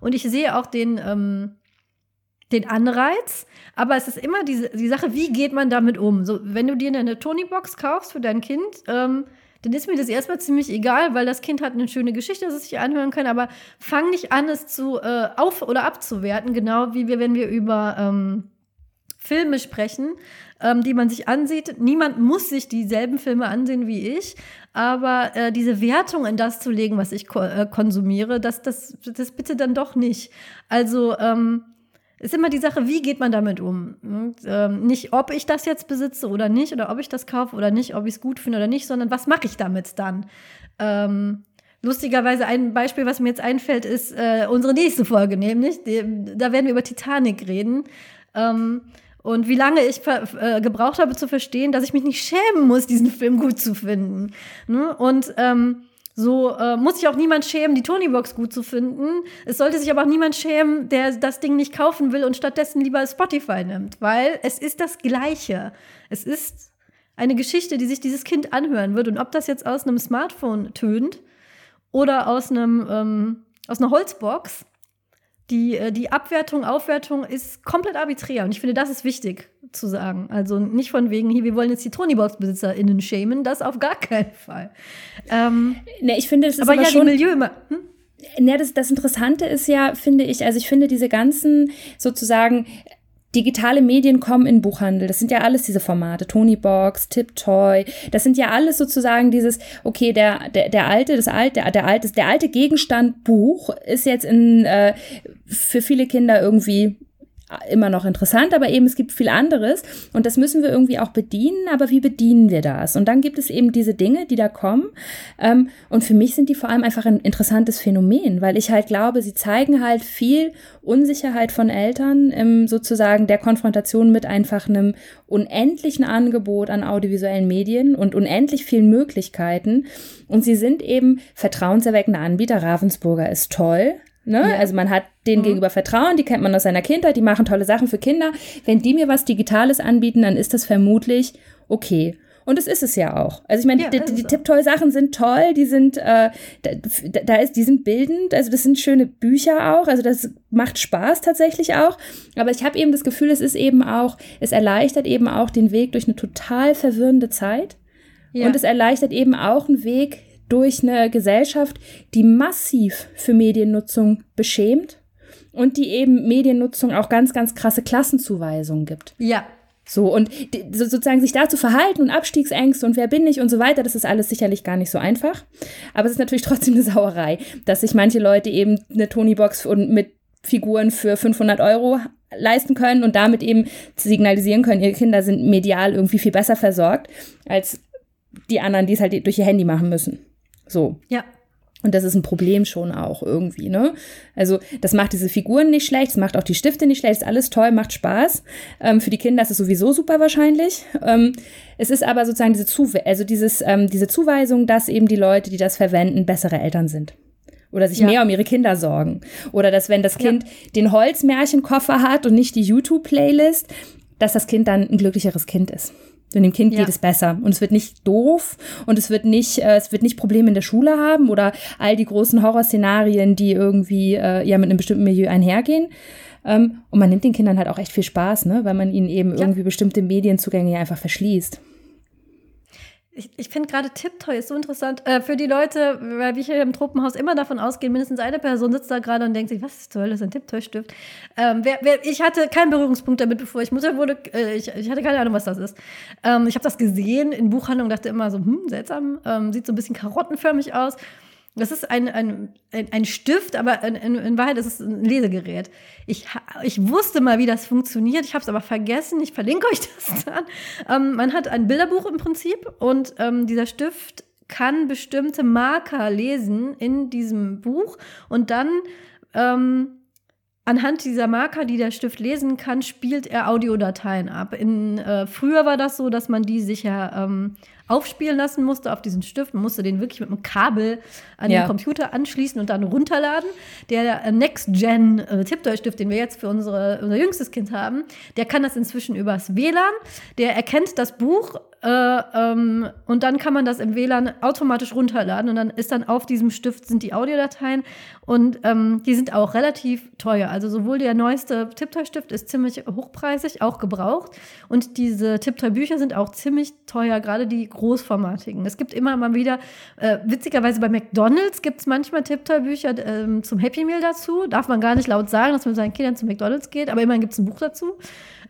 und ich sehe auch den, ähm, den Anreiz, aber es ist immer diese, die Sache, wie geht man damit um? So, wenn du dir eine Tony-Box kaufst für dein Kind, ähm, dann ist mir das erstmal ziemlich egal, weil das Kind hat eine schöne Geschichte, das es sich anhören kann, aber fang nicht an, es zu äh, auf- oder abzuwerten, genau wie wir, wenn wir über ähm, Filme sprechen, ähm, die man sich ansieht. Niemand muss sich dieselben Filme ansehen wie ich, aber äh, diese Wertung in das zu legen, was ich ko äh, konsumiere, das, das, das bitte dann doch nicht. Also, ähm, ist immer die Sache, wie geht man damit um? Und, ähm, nicht, ob ich das jetzt besitze oder nicht, oder ob ich das kaufe oder nicht, ob ich es gut finde oder nicht, sondern was mache ich damit dann? Ähm, lustigerweise ein Beispiel, was mir jetzt einfällt, ist äh, unsere nächste Folge, nämlich, die, da werden wir über Titanic reden. Ähm, und wie lange ich äh, gebraucht habe zu verstehen, dass ich mich nicht schämen muss, diesen Film gut zu finden. Ne? Und ähm, so äh, muss sich auch niemand schämen, die Tonybox gut zu finden. Es sollte sich aber auch niemand schämen, der das Ding nicht kaufen will und stattdessen lieber Spotify nimmt, weil es ist das Gleiche. Es ist eine Geschichte, die sich dieses Kind anhören wird. Und ob das jetzt aus einem Smartphone tönt oder aus einem ähm, aus einer Holzbox, die, äh, die Abwertung, Aufwertung ist komplett arbiträr. Und ich finde, das ist wichtig zu sagen. Also nicht von wegen, hier, wir wollen jetzt die Tonybox-BesitzerInnen schämen, das auf gar keinen Fall. Ähm, ne, ich finde, es ist aber, aber ja, schon, Milieu immer. Hm? Ne, das, das Interessante ist ja, finde ich, also ich finde diese ganzen sozusagen digitale Medien kommen in Buchhandel. Das sind ja alles diese Formate. Tonybox, Tiptoy. Das sind ja alles sozusagen dieses, okay, der, der, der alte, das alte, der, alte, der alte Gegenstand Buch ist jetzt in, äh, für viele Kinder irgendwie immer noch interessant, aber eben es gibt viel anderes und das müssen wir irgendwie auch bedienen, aber wie bedienen wir das? Und dann gibt es eben diese Dinge, die da kommen ähm, und für mich sind die vor allem einfach ein interessantes Phänomen, weil ich halt glaube, sie zeigen halt viel Unsicherheit von Eltern im sozusagen der Konfrontation mit einfach einem unendlichen Angebot an audiovisuellen Medien und unendlich vielen Möglichkeiten und sie sind eben vertrauenserweckende Anbieter. Ravensburger ist toll, Ne? Ja. Also man hat denen mhm. gegenüber Vertrauen, die kennt man aus seiner Kindheit, die machen tolle Sachen für Kinder. Wenn die mir was Digitales anbieten, dann ist das vermutlich okay. Und es ist es ja auch. Also ich meine, ja, die, die, die Tipptoy-Sachen sind toll, die sind, äh, da, da, ist, die sind bildend, also das sind schöne Bücher auch, also das macht Spaß tatsächlich auch. Aber ich habe eben das Gefühl, es ist eben auch, es erleichtert eben auch den Weg durch eine total verwirrende Zeit. Ja. Und es erleichtert eben auch einen Weg durch eine Gesellschaft, die massiv für Mediennutzung beschämt und die eben Mediennutzung auch ganz, ganz krasse Klassenzuweisungen gibt. Ja. So, und sozusagen sich da zu verhalten und Abstiegsängste und wer bin ich und so weiter, das ist alles sicherlich gar nicht so einfach. Aber es ist natürlich trotzdem eine Sauerei, dass sich manche Leute eben eine Tony-Box und mit Figuren für 500 Euro leisten können und damit eben signalisieren können, ihre Kinder sind medial irgendwie viel besser versorgt als die anderen, die es halt durch ihr Handy machen müssen. So. Ja. Und das ist ein Problem schon auch irgendwie, ne? Also, das macht diese Figuren nicht schlecht, es macht auch die Stifte nicht schlecht, ist alles toll, macht Spaß. Ähm, für die Kinder ist es sowieso super wahrscheinlich. Ähm, es ist aber sozusagen diese, Zuwe also dieses, ähm, diese Zuweisung, dass eben die Leute, die das verwenden, bessere Eltern sind. Oder sich ja. mehr um ihre Kinder sorgen. Oder dass, wenn das Kind ja. den Holzmärchenkoffer hat und nicht die YouTube-Playlist, dass das Kind dann ein glücklicheres Kind ist. Denn dem Kind ja. geht es besser und es wird nicht doof und es wird nicht, äh, es wird nicht Probleme in der Schule haben oder all die großen Horrorszenarien, die irgendwie äh, ja mit einem bestimmten Milieu einhergehen. Ähm, und man nimmt den Kindern halt auch echt viel Spaß, ne, weil man ihnen eben ja. irgendwie bestimmte Medienzugänge einfach verschließt. Ich, ich finde gerade Tiptoy ist so interessant äh, für die Leute, weil wir hier im Tropenhaus immer davon ausgehen, mindestens eine Person sitzt da gerade und denkt sich, was soll das, ein Tiptoy-Stift? Ähm, wer, wer, ich hatte keinen Berührungspunkt damit, bevor ich Mutter wurde. Äh, ich, ich, hatte keine Ahnung, was das ist. Ähm, ich habe das gesehen in Buchhandlungen, dachte immer so, hm, seltsam, ähm, sieht so ein bisschen karottenförmig aus. Das ist ein, ein, ein Stift, aber in, in, Wahrheit ist es ein Lesegerät. Ich, ich wusste mal, wie das funktioniert. Ich habe es aber vergessen. Ich verlinke euch das dann. Ähm, man hat ein Bilderbuch im Prinzip und ähm, dieser Stift kann bestimmte Marker lesen in diesem Buch und dann ähm, anhand dieser Marker, die der Stift lesen kann, spielt er Audiodateien ab. In, äh, früher war das so, dass man die sicher ähm, aufspielen lassen musste auf diesen Stift. Man musste den wirklich mit einem Kabel an ja. den Computer anschließen und dann runterladen. Der äh, Tipptoy-Stift, den wir jetzt für unsere, unser jüngstes Kind haben, der kann das inzwischen übers WLAN. Der erkennt das Buch äh, ähm, und dann kann man das im WLAN automatisch runterladen und dann ist dann auf diesem Stift sind die Audiodateien und ähm, die sind auch relativ teuer. Also sowohl der neueste Tiptoy-Stift ist ziemlich hochpreisig, auch gebraucht und diese Tiptoy-Bücher sind auch ziemlich teuer, gerade die großformatigen. Es gibt immer mal wieder, äh, witzigerweise bei McDonalds gibt es manchmal Tiptoy-Bücher äh, zum Happy Meal dazu. Darf man gar nicht laut sagen, dass man mit seinen Kindern zu McDonalds geht, aber immerhin gibt es ein Buch dazu.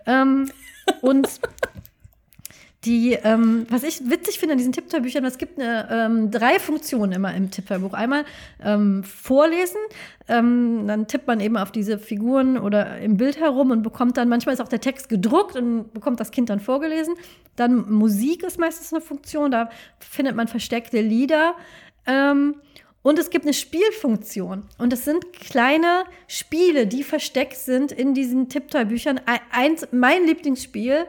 Ähm, und die, ähm, was ich witzig finde an diesen Tipptoy-Büchern, es gibt eine, ähm, drei Funktionen immer im Tipptoy-Buch. Einmal ähm, vorlesen, ähm, dann tippt man eben auf diese Figuren oder im Bild herum und bekommt dann, manchmal ist auch der Text gedruckt und bekommt das Kind dann vorgelesen. Dann Musik ist meistens eine Funktion, da findet man versteckte Lieder. Ähm, und es gibt eine Spielfunktion. Und es sind kleine Spiele, die versteckt sind in diesen Tipptoy-Büchern. Eins, mein Lieblingsspiel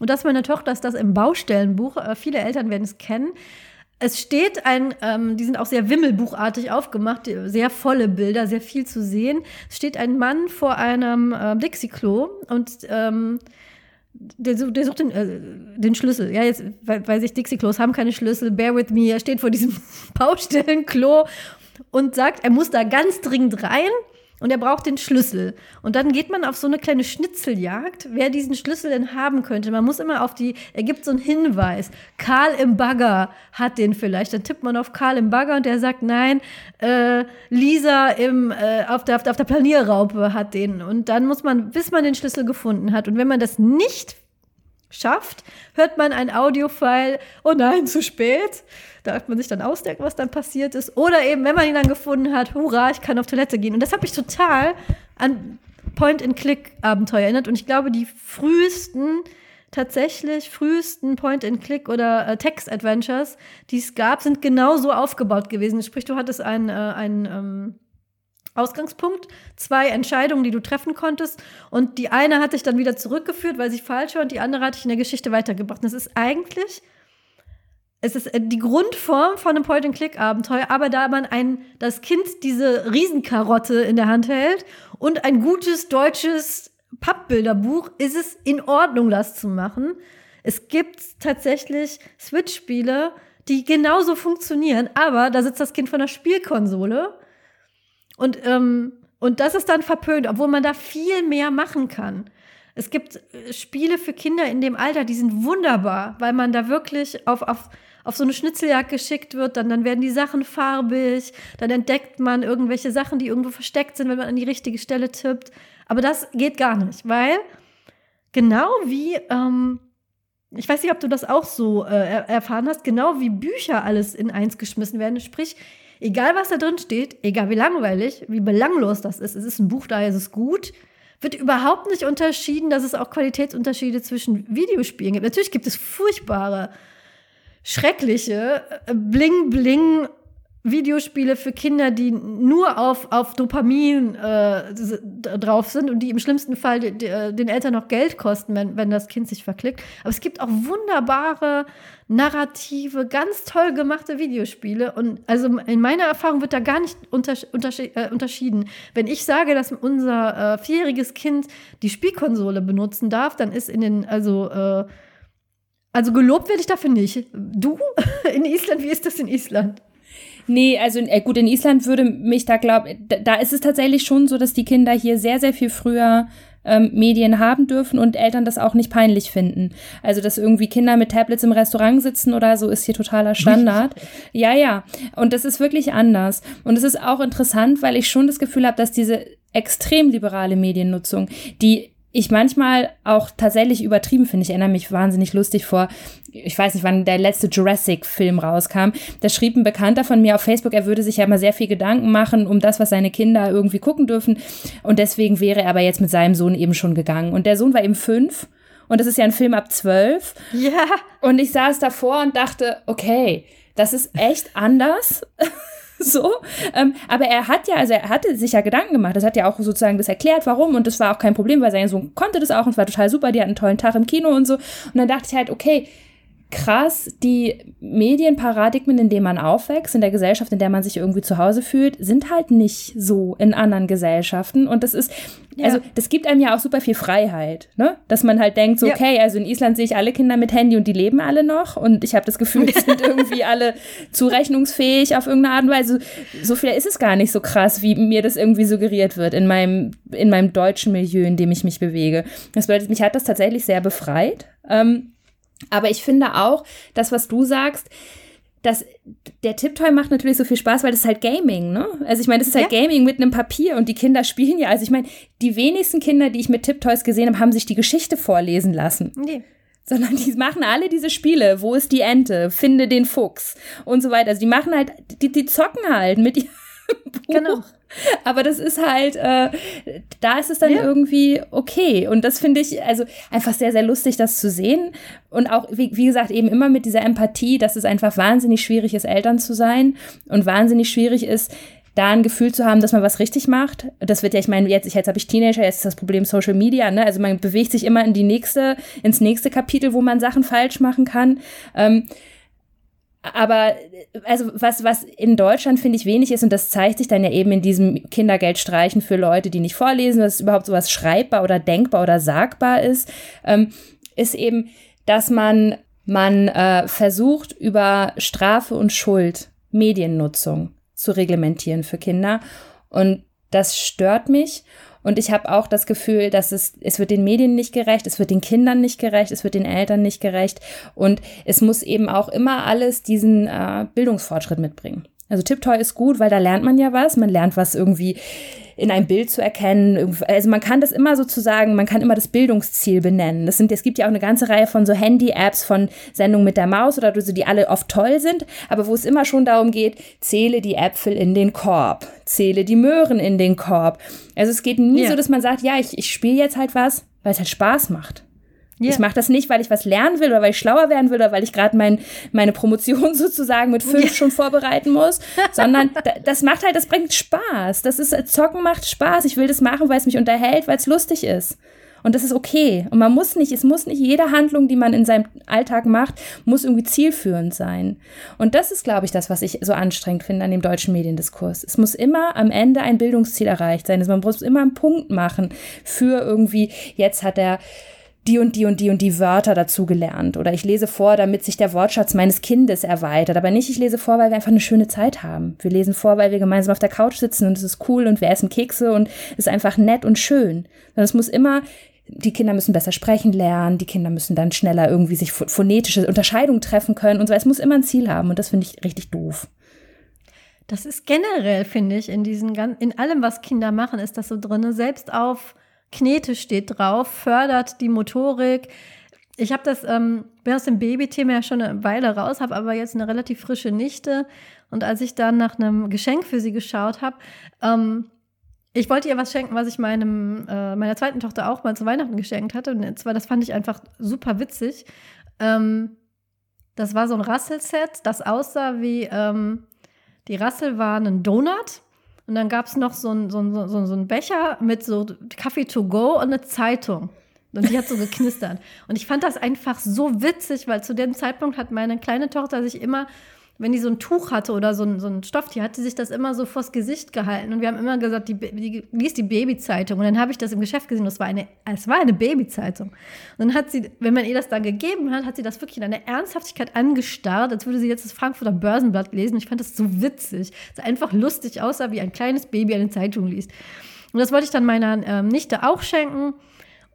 und das meiner Tochter ist das im Baustellenbuch. Äh, viele Eltern werden es kennen. Es steht ein, ähm, die sind auch sehr wimmelbuchartig aufgemacht, sehr volle Bilder, sehr viel zu sehen. Es steht ein Mann vor einem äh, Dixie-Klo und ähm, der, der, sucht den, äh, den Schlüssel. Ja, jetzt weiß ich, Dixie-Klos haben keine Schlüssel. Bear with me. Er steht vor diesem Baustellenklo und sagt, er muss da ganz dringend rein und er braucht den Schlüssel. Und dann geht man auf so eine kleine Schnitzeljagd, wer diesen Schlüssel denn haben könnte. Man muss immer auf die, er gibt so einen Hinweis. Karl im Bagger hat den vielleicht. Dann tippt man auf Karl im Bagger und der sagt, nein, äh, Lisa im, äh, auf, der, auf der Planierraupe hat den. Und dann muss man, bis man den Schlüssel gefunden hat. Und wenn man das nicht schafft, hört man ein Audiofile, oh nein, zu spät. Da darf man sich dann ausdenken, was dann passiert ist. Oder eben, wenn man ihn dann gefunden hat, hurra, ich kann auf Toilette gehen. Und das hat mich total an Point-and-Click-Abenteuer erinnert. Und ich glaube, die frühesten tatsächlich frühesten Point-and-Click oder äh, Text-Adventures, die es gab, sind genauso aufgebaut gewesen. Sprich, du hattest einen, äh, einen ähm, Ausgangspunkt, zwei Entscheidungen, die du treffen konntest. Und die eine hat dich dann wieder zurückgeführt, weil sie falsch war, und die andere hat dich in der Geschichte weitergebracht. das ist eigentlich, es ist äh, die Grundform von einem Point-and-Click-Abenteuer, aber da man ein, das Kind diese Riesenkarotte in der Hand hält und ein gutes deutsches Pappbilderbuch, ist es in Ordnung, das zu machen. Es gibt tatsächlich Switch-Spiele, die genauso funktionieren, aber da sitzt das Kind von der Spielkonsole und, ähm, und das ist dann verpönt, obwohl man da viel mehr machen kann. Es gibt äh, Spiele für Kinder in dem Alter, die sind wunderbar, weil man da wirklich auf, auf, auf so eine Schnitzeljagd geschickt wird, dann, dann werden die Sachen farbig, dann entdeckt man irgendwelche Sachen, die irgendwo versteckt sind, wenn man an die richtige Stelle tippt. Aber das geht gar nicht, weil genau wie, ähm, ich weiß nicht, ob du das auch so äh, erfahren hast, genau wie Bücher alles in eins geschmissen werden. Sprich, egal was da drin steht, egal wie langweilig, wie belanglos das ist, es ist ein Buch, daher ist es gut, wird überhaupt nicht unterschieden, dass es auch Qualitätsunterschiede zwischen Videospielen gibt. Natürlich gibt es furchtbare, schreckliche, äh, bling-bling Videospiele für Kinder, die nur auf, auf Dopamin äh, drauf sind und die im schlimmsten Fall den Eltern noch Geld kosten, wenn, wenn das Kind sich verklickt. Aber es gibt auch wunderbare, narrative, ganz toll gemachte Videospiele. Und also in meiner Erfahrung wird da gar nicht unterschied, unterschied, äh, unterschieden. Wenn ich sage, dass unser äh, vierjähriges Kind die Spielkonsole benutzen darf, dann ist in den, also äh, also gelobt werde ich dafür nicht. Du in Island, wie ist das in Island? Nee, also äh, gut, in Island würde mich da glauben, da, da ist es tatsächlich schon so, dass die Kinder hier sehr, sehr viel früher ähm, Medien haben dürfen und Eltern das auch nicht peinlich finden. Also, dass irgendwie Kinder mit Tablets im Restaurant sitzen oder so, ist hier totaler Standard. Ja, ja. Und das ist wirklich anders. Und es ist auch interessant, weil ich schon das Gefühl habe, dass diese extrem liberale Mediennutzung, die ich manchmal auch tatsächlich übertrieben finde. Ich erinnere mich wahnsinnig lustig vor, ich weiß nicht, wann der letzte Jurassic-Film rauskam. Da schrieb ein Bekannter von mir auf Facebook, er würde sich ja immer sehr viel Gedanken machen um das, was seine Kinder irgendwie gucken dürfen. Und deswegen wäre er aber jetzt mit seinem Sohn eben schon gegangen. Und der Sohn war eben fünf. Und das ist ja ein Film ab zwölf. Ja. Und ich saß davor und dachte, okay, das ist echt anders. so. Ähm, aber er hat ja, also er hatte sich ja Gedanken gemacht. Das hat ja auch sozusagen das erklärt, warum. Und das war auch kein Problem, weil sein Sohn konnte das auch und es war total super. Die hatten einen tollen Tag im Kino und so. Und dann dachte ich halt, okay, krass, die Medienparadigmen, in denen man aufwächst, in der Gesellschaft, in der man sich irgendwie zu Hause fühlt, sind halt nicht so in anderen Gesellschaften. Und das ist, ja. also das gibt einem ja auch super viel Freiheit, ne? Dass man halt denkt, so, ja. okay, also in Island sehe ich alle Kinder mit Handy und die leben alle noch. Und ich habe das Gefühl, die sind irgendwie alle zurechnungsfähig auf irgendeine Art und Weise. So viel ist es gar nicht so krass, wie mir das irgendwie suggeriert wird in meinem, in meinem deutschen Milieu, in dem ich mich bewege. Das bedeutet, mich hat das tatsächlich sehr befreit. Ähm, aber ich finde auch, das, was du sagst, dass der Tiptoy macht natürlich so viel Spaß, weil das ist halt Gaming, ne? Also ich meine, das ist halt ja. Gaming mit einem Papier und die Kinder spielen ja. Also ich meine, die wenigsten Kinder, die ich mit Tiptoys gesehen habe, haben sich die Geschichte vorlesen lassen. Nee. Sondern die machen alle diese Spiele. Wo ist die Ente? Finde den Fuchs und so weiter. Also die machen halt, die, die zocken halt mit ihrem Buch. Genau. Aber das ist halt, äh, da ist es dann ja. irgendwie okay. Und das finde ich also einfach sehr, sehr lustig, das zu sehen. Und auch, wie, wie gesagt, eben immer mit dieser Empathie, dass es einfach wahnsinnig schwierig ist, Eltern zu sein und wahnsinnig schwierig ist, da ein Gefühl zu haben, dass man was richtig macht. Das wird ja, ich meine, jetzt, jetzt habe ich Teenager, jetzt ist das Problem Social Media, ne? Also man bewegt sich immer in die nächste, ins nächste Kapitel, wo man Sachen falsch machen kann. Ähm, aber also was, was in Deutschland finde ich wenig ist, und das zeigt sich dann ja eben in diesem Kindergeldstreichen für Leute, die nicht vorlesen, dass überhaupt sowas schreibbar oder denkbar oder sagbar ist, ähm, ist eben, dass man, man äh, versucht, über Strafe und Schuld Mediennutzung zu reglementieren für Kinder. Und das stört mich. Und ich habe auch das Gefühl, dass es, es wird den Medien nicht gerecht, es wird den Kindern nicht gerecht, es wird den Eltern nicht gerecht. Und es muss eben auch immer alles diesen äh, Bildungsfortschritt mitbringen. Also Tiptoy ist gut, weil da lernt man ja was. Man lernt was irgendwie in einem Bild zu erkennen. Also man kann das immer sozusagen, man kann immer das Bildungsziel benennen. Das sind, es gibt ja auch eine ganze Reihe von so Handy-Apps von Sendungen mit der Maus oder so, die alle oft toll sind, aber wo es immer schon darum geht, zähle die Äpfel in den Korb, zähle die Möhren in den Korb. Also es geht nie yeah. so, dass man sagt, ja, ich, ich spiele jetzt halt was, weil es halt Spaß macht. Yeah. Ich mache das nicht, weil ich was lernen will oder weil ich schlauer werden will oder weil ich gerade mein, meine Promotion sozusagen mit fünf yeah. schon vorbereiten muss, sondern das macht halt, das bringt Spaß. Das ist, Zocken macht Spaß. Ich will das machen, weil es mich unterhält, weil es lustig ist. Und das ist okay. Und man muss nicht, es muss nicht jede Handlung, die man in seinem Alltag macht, muss irgendwie zielführend sein. Und das ist, glaube ich, das, was ich so anstrengend finde an dem deutschen Mediendiskurs. Es muss immer am Ende ein Bildungsziel erreicht sein. Also man muss immer einen Punkt machen für irgendwie, jetzt hat er die und die und die und die Wörter dazu gelernt. Oder ich lese vor, damit sich der Wortschatz meines Kindes erweitert. Aber nicht, ich lese vor, weil wir einfach eine schöne Zeit haben. Wir lesen vor, weil wir gemeinsam auf der Couch sitzen und es ist cool und wir essen Kekse und es ist einfach nett und schön. Sondern es muss immer, die Kinder müssen besser sprechen lernen, die Kinder müssen dann schneller irgendwie sich phonetische Unterscheidungen treffen können und so. Es muss immer ein Ziel haben und das finde ich richtig doof. Das ist generell, finde ich, in diesen in allem, was Kinder machen, ist das so drin. Selbst auf Knete steht drauf, fördert die Motorik. Ich habe das, ähm, bin aus dem Babythema ja schon eine Weile raus, habe aber jetzt eine relativ frische Nichte. Und als ich dann nach einem Geschenk für sie geschaut habe, ähm, ich wollte ihr was schenken, was ich meinem, äh, meiner zweiten Tochter auch mal zu Weihnachten geschenkt hatte. Und zwar, das fand ich einfach super witzig. Ähm, das war so ein Rasselset, das aussah wie, ähm, die Rassel war ein Donut und dann gab es noch so einen so so, so ein Becher mit so Kaffee to go und eine Zeitung. Und die hat so geknistert. Und ich fand das einfach so witzig, weil zu dem Zeitpunkt hat meine kleine Tochter sich immer wenn die so ein Tuch hatte oder so ein, so ein Stofftier, hat sie sich das immer so vors Gesicht gehalten. Und wir haben immer gesagt, die, die liest die Babyzeitung. Und dann habe ich das im Geschäft gesehen, das war eine, es war eine Babyzeitung. Und dann hat sie, wenn man ihr das dann gegeben hat, hat sie das wirklich in einer Ernsthaftigkeit angestarrt, als würde sie jetzt das Frankfurter Börsenblatt lesen. Ich fand das so witzig. Es einfach lustig aussah, wie ein kleines Baby eine Zeitung liest. Und das wollte ich dann meiner ähm, Nichte auch schenken.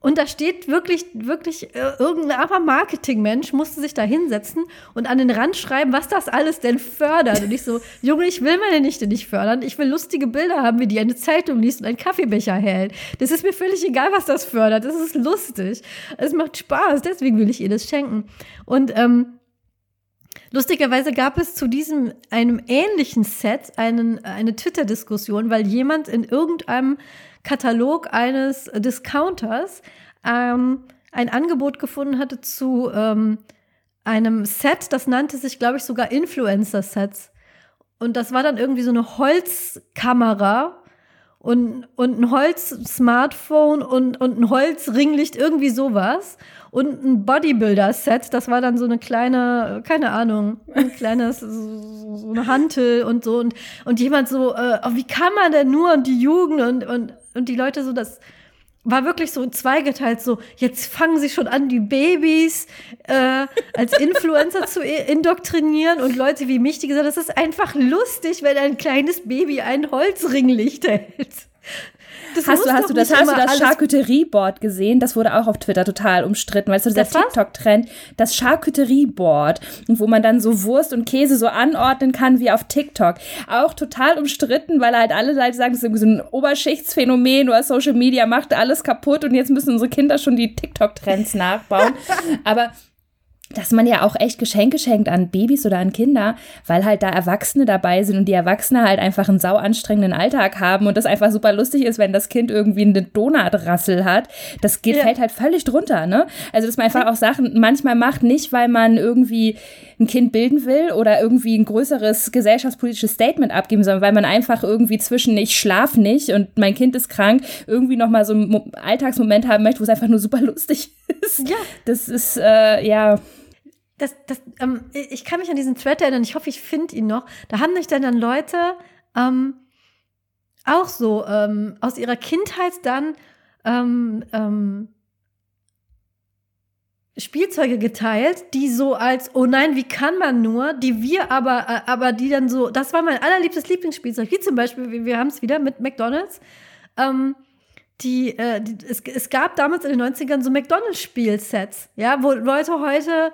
Und da steht wirklich, wirklich, äh, irgendein armer Marketingmensch musste sich da hinsetzen und an den Rand schreiben, was das alles denn fördert. Und ich so, Junge, ich will meine Nichte nicht fördern. Ich will lustige Bilder haben, wie die eine Zeitung liest und einen Kaffeebecher hält. Das ist mir völlig egal, was das fördert. Das ist lustig. Es macht Spaß. Deswegen will ich ihr das schenken. Und, ähm, Lustigerweise gab es zu diesem einem ähnlichen Set einen, eine Twitter-Diskussion, weil jemand in irgendeinem Katalog eines Discounters ähm, ein Angebot gefunden hatte zu ähm, einem Set, das nannte sich, glaube ich, sogar Influencer-Sets. Und das war dann irgendwie so eine Holzkamera und, und ein Holz-Smartphone und, und ein Holzringlicht, irgendwie sowas. Und ein Bodybuilder-Set, das war dann so eine kleine, keine Ahnung, ein kleines, so, so eine Hantel und so. Und, und jemand so, äh, oh, wie kann man denn nur und die Jugend und, und und die Leute so, das war wirklich so zweigeteilt, so jetzt fangen sie schon an, die Babys äh, als Influencer zu indoktrinieren und Leute wie mich, die gesagt, das ist einfach lustig, wenn ein kleines Baby ein Holzringlicht hält. Das hast du, hast du das, hast du das Charcuterie-Board gesehen? Das wurde auch auf Twitter total umstritten, weil es so dieser TikTok-Trend, das Charcuterie-Board, wo man dann so Wurst und Käse so anordnen kann wie auf TikTok. Auch total umstritten, weil halt alle Leute sagen, das ist irgendwie so ein Oberschichtsphänomen oder Social Media macht alles kaputt und jetzt müssen unsere Kinder schon die TikTok-Trends nachbauen. Aber dass man ja auch echt Geschenke schenkt an Babys oder an Kinder, weil halt da Erwachsene dabei sind und die Erwachsene halt einfach einen sau anstrengenden Alltag haben und das einfach super lustig ist, wenn das Kind irgendwie eine Donutrassel hat. Das geht, ja. fällt halt völlig drunter, ne? Also, dass man einfach auch Sachen manchmal macht, nicht weil man irgendwie ein Kind bilden will oder irgendwie ein größeres gesellschaftspolitisches Statement abgeben, sondern weil man einfach irgendwie zwischen ich schlaf nicht und mein Kind ist krank irgendwie nochmal so einen Alltagsmoment haben möchte, wo es einfach nur super lustig ist. Ja. Das ist, äh, ja das, das, ähm, ich kann mich an diesen Thread erinnern, ich hoffe, ich finde ihn noch. Da haben sich dann, Leute ähm, auch so ähm, aus ihrer Kindheit dann ähm, ähm, Spielzeuge geteilt, die so als, oh nein, wie kann man nur, die wir aber, äh, aber die dann so, das war mein allerliebstes Lieblingsspielzeug, wie zum Beispiel, wir, wir haben es wieder mit McDonalds, ähm, die, äh, die es, es gab damals in den 90ern so McDonalds-Spielsets, ja, wo Leute heute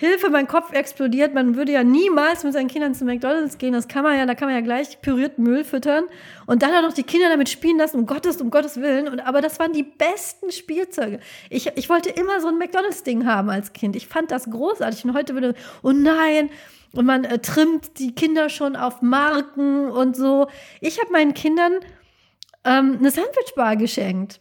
Hilfe, mein Kopf explodiert. Man würde ja niemals mit seinen Kindern zu McDonalds gehen. Das kann man ja, da kann man ja gleich püriert Müll füttern. Und dann auch noch die Kinder damit spielen lassen, um Gottes, um Gottes Willen. Und, aber das waren die besten Spielzeuge. Ich, ich wollte immer so ein McDonalds-Ding haben als Kind. Ich fand das großartig. Und heute würde, oh nein, und man äh, trimmt die Kinder schon auf Marken und so. Ich habe meinen Kindern ähm, eine Sandwichbar geschenkt.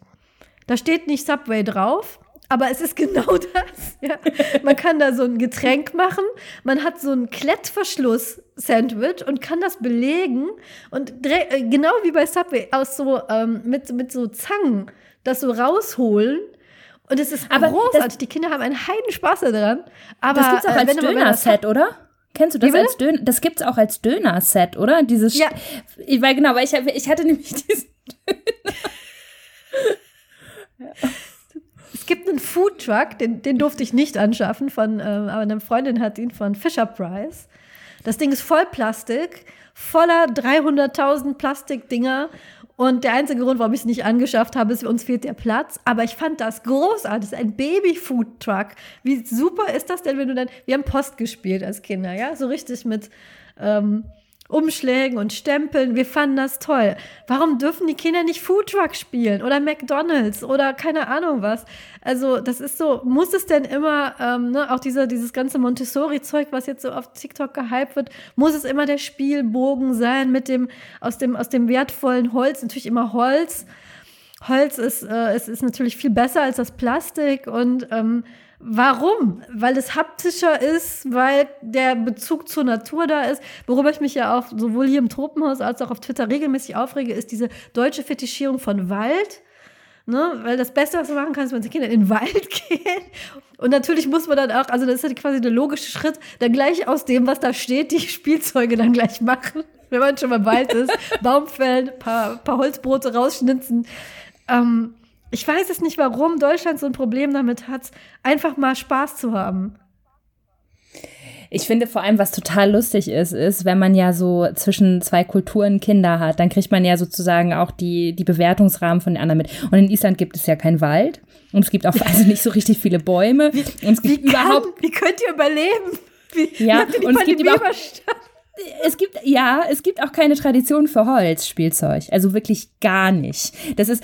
Da steht nicht Subway drauf, aber es ist genau das. Ja. Man kann da so ein Getränk machen, man hat so einen Klettverschluss-Sandwich und kann das belegen und äh, genau wie bei Subway aus so ähm, mit, mit so Zangen das so rausholen. Und es ist aber großartig. Die Kinder haben einen Heidenspaß daran. Aber das gibt's auch äh, als Döner-Set, oder? Kennst du das als Döner? Das gibt's auch als Döner-Set, oder? Dieses. Ja. Weil genau, weil ich, ich hatte nämlich diesen Döner. ja gibt einen Food Truck, den, den durfte ich nicht anschaffen, von, äh, aber eine Freundin hat ihn von Fisher Price. Das Ding ist voll Plastik, voller 300.000 Plastikdinger. Und der einzige Grund, warum ich es nicht angeschafft habe, ist, uns fehlt der Platz. Aber ich fand das großartig. Ein Baby-Food-Truck. Wie super ist das denn, wenn du dann. Wir haben Post gespielt als Kinder, ja? So richtig mit. Ähm, Umschlägen und Stempeln. Wir fanden das toll. Warum dürfen die Kinder nicht Foodtruck spielen oder McDonalds oder keine Ahnung was? Also das ist so, muss es denn immer, ähm, ne, auch dieser, dieses ganze Montessori-Zeug, was jetzt so auf TikTok gehypt wird, muss es immer der Spielbogen sein mit dem, aus dem, aus dem wertvollen Holz, natürlich immer Holz. Holz ist, äh, es ist natürlich viel besser als das Plastik und ähm, Warum? Weil es haptischer ist, weil der Bezug zur Natur da ist. Worüber ich mich ja auch sowohl hier im Tropenhaus als auch auf Twitter regelmäßig aufrege, ist diese deutsche Fetischierung von Wald. Ne? Weil das Beste, was man machen kann, ist, wenn die Kinder in den Wald gehen. Und natürlich muss man dann auch, also das ist ja quasi der logische Schritt, dann gleich aus dem, was da steht, die Spielzeuge dann gleich machen. Wenn man schon mal im Wald ist, Baum fällen, paar, paar Holzbrote rausschnitzen. Ähm, ich weiß es nicht, warum Deutschland so ein Problem damit hat, einfach mal Spaß zu haben. Ich finde vor allem, was total lustig ist, ist, wenn man ja so zwischen zwei Kulturen Kinder hat, dann kriegt man ja sozusagen auch die, die Bewertungsrahmen von den anderen mit. Und in Island gibt es ja keinen Wald und es gibt auch also nicht so richtig viele Bäume. Wie, und es gibt wie überhaupt. Kann, wie könnt ihr überleben? Wie, ja, und es gibt überhaupt, es gibt, ja, es gibt auch keine Tradition für Holzspielzeug. Also wirklich gar nicht. Das ist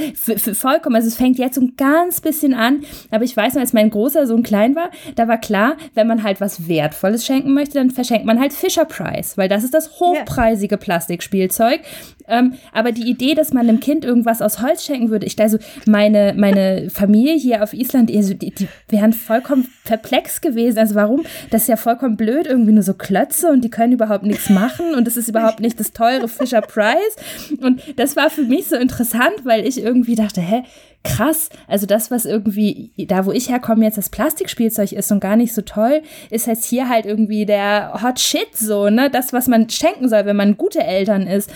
vollkommen, also es fängt jetzt so ein ganz bisschen an, aber ich weiß noch, als mein großer Sohn klein war, da war klar, wenn man halt was Wertvolles schenken möchte, dann verschenkt man halt Fisher Price, weil das ist das hochpreisige Plastikspielzeug. Ähm, aber die Idee, dass man einem Kind irgendwas aus Holz schenken würde, ich also meine, meine Familie hier auf Island, die, die wären vollkommen perplex gewesen. Also warum? Das ist ja vollkommen blöd, irgendwie nur so Klötze und die können überhaupt nichts machen und es ist überhaupt nicht das teure Fisher Price. Und das war für mich so interessant, weil ich irgendwie dachte, hä, krass. Also das, was irgendwie da, wo ich herkomme, jetzt das Plastikspielzeug ist und gar nicht so toll, ist jetzt hier halt irgendwie der Hot Shit so, ne? Das, was man schenken soll, wenn man gute Eltern ist.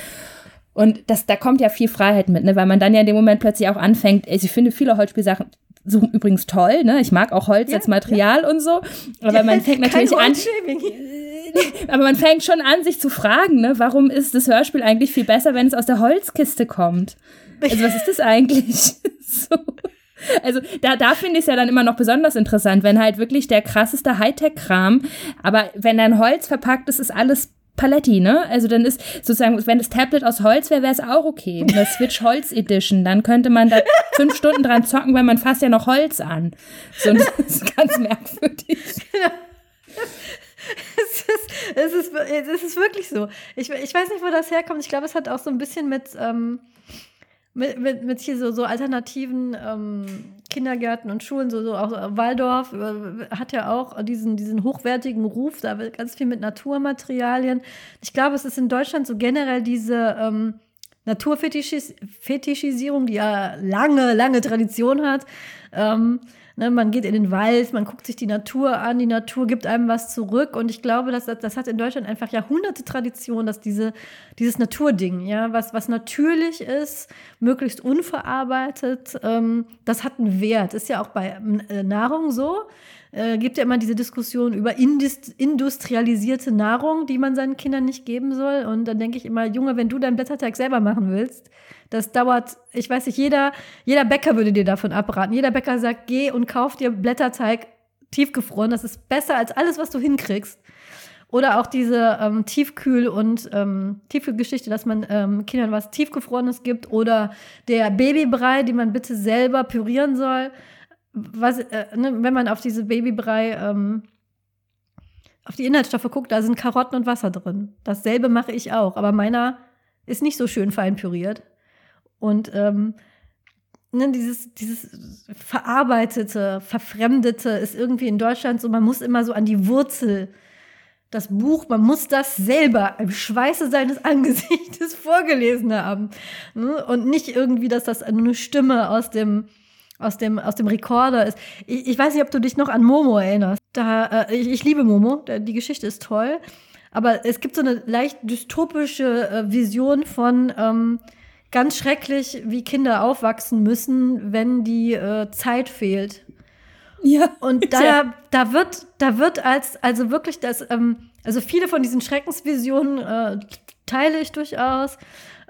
Und das, da kommt ja viel Freiheit mit, ne? weil man dann ja in dem Moment plötzlich auch anfängt, also ich finde viele Holzspielsachen so übrigens toll, ne? Ich mag auch Holz ja, als Material ja. und so. Aber man fängt natürlich an. aber man fängt schon an, sich zu fragen, ne? Warum ist das Hörspiel eigentlich viel besser, wenn es aus der Holzkiste kommt? Also, was ist das eigentlich? so. Also da, da finde ich es ja dann immer noch besonders interessant, wenn halt wirklich der krasseste Hightech-Kram, aber wenn dann Holz verpackt ist, ist alles Paletti, ne? Also dann ist sozusagen, wenn das Tablet aus Holz wäre, wäre es auch okay. Eine Switch Holz Edition, dann könnte man da fünf Stunden dran zocken, weil man fasst ja noch Holz an. So, das ist ganz merkwürdig. Ja. Es ist, es, ist, es ist wirklich so. Ich, ich weiß nicht, wo das herkommt. Ich glaube, es hat auch so ein bisschen mit, ähm, mit, mit, mit hier so, so alternativen ähm, Kindergärten und Schulen, so, so auch Waldorf äh, hat ja auch diesen, diesen hochwertigen Ruf, da wird ganz viel mit Naturmaterialien. Ich glaube, es ist in Deutschland so generell diese ähm, Naturfetischisierung, die ja lange, lange Tradition hat. Ähm, Ne, man geht in den Wald, man guckt sich die Natur an, die Natur gibt einem was zurück. Und ich glaube, dass, das hat in Deutschland einfach Jahrhunderte Tradition, dass diese, dieses Naturding, ja, was, was natürlich ist, möglichst unverarbeitet, ähm, das hat einen Wert. Ist ja auch bei äh, Nahrung so. Äh, gibt ja immer diese Diskussion über industrialisierte Nahrung, die man seinen Kindern nicht geben soll. Und dann denke ich immer, Junge, wenn du deinen Blätterteig selber machen willst, das dauert, ich weiß nicht, jeder, jeder Bäcker würde dir davon abraten. Jeder Bäcker sagt, geh und kauf dir Blätterteig tiefgefroren. Das ist besser als alles, was du hinkriegst. Oder auch diese ähm, Tiefkühl- und ähm, Tiefkühlgeschichte, dass man ähm, Kindern was Tiefgefrorenes gibt. Oder der Babybrei, den man bitte selber pürieren soll. Was, äh, ne, wenn man auf diese Babybrei, ähm, auf die Inhaltsstoffe guckt, da sind Karotten und Wasser drin. Dasselbe mache ich auch. Aber meiner ist nicht so schön fein püriert. Und ähm, ne, dieses, dieses verarbeitete, verfremdete ist irgendwie in Deutschland so, man muss immer so an die Wurzel das Buch, man muss das selber im Schweiße seines Angesichtes vorgelesen haben. Ne? Und nicht irgendwie, dass das eine Stimme aus dem, aus dem, aus dem Rekorder ist. Ich, ich weiß nicht, ob du dich noch an Momo erinnerst. Da, äh, ich, ich liebe Momo, die Geschichte ist toll. Aber es gibt so eine leicht dystopische äh, Vision von ähm, ganz schrecklich, wie Kinder aufwachsen müssen, wenn die äh, Zeit fehlt. Ja. Und da, ja. da wird, da wird als, also wirklich das, ähm, also viele von diesen Schreckensvisionen äh, teile ich durchaus.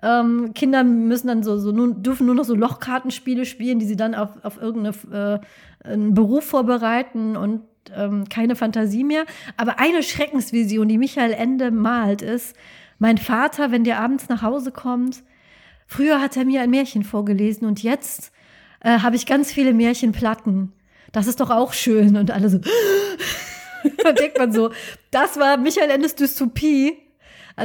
Ähm, Kinder müssen dann so, so nun, dürfen nur noch so Lochkartenspiele spielen, die sie dann auf, auf irgendeinen äh, Beruf vorbereiten und ähm, keine Fantasie mehr. Aber eine Schreckensvision, die Michael Ende malt, ist, mein Vater, wenn der abends nach Hause kommt, früher hat er mir ein Märchen vorgelesen und jetzt äh, habe ich ganz viele Märchenplatten das ist doch auch schön. Und alle so, da denkt man so, das war Michael Endes Dystopie.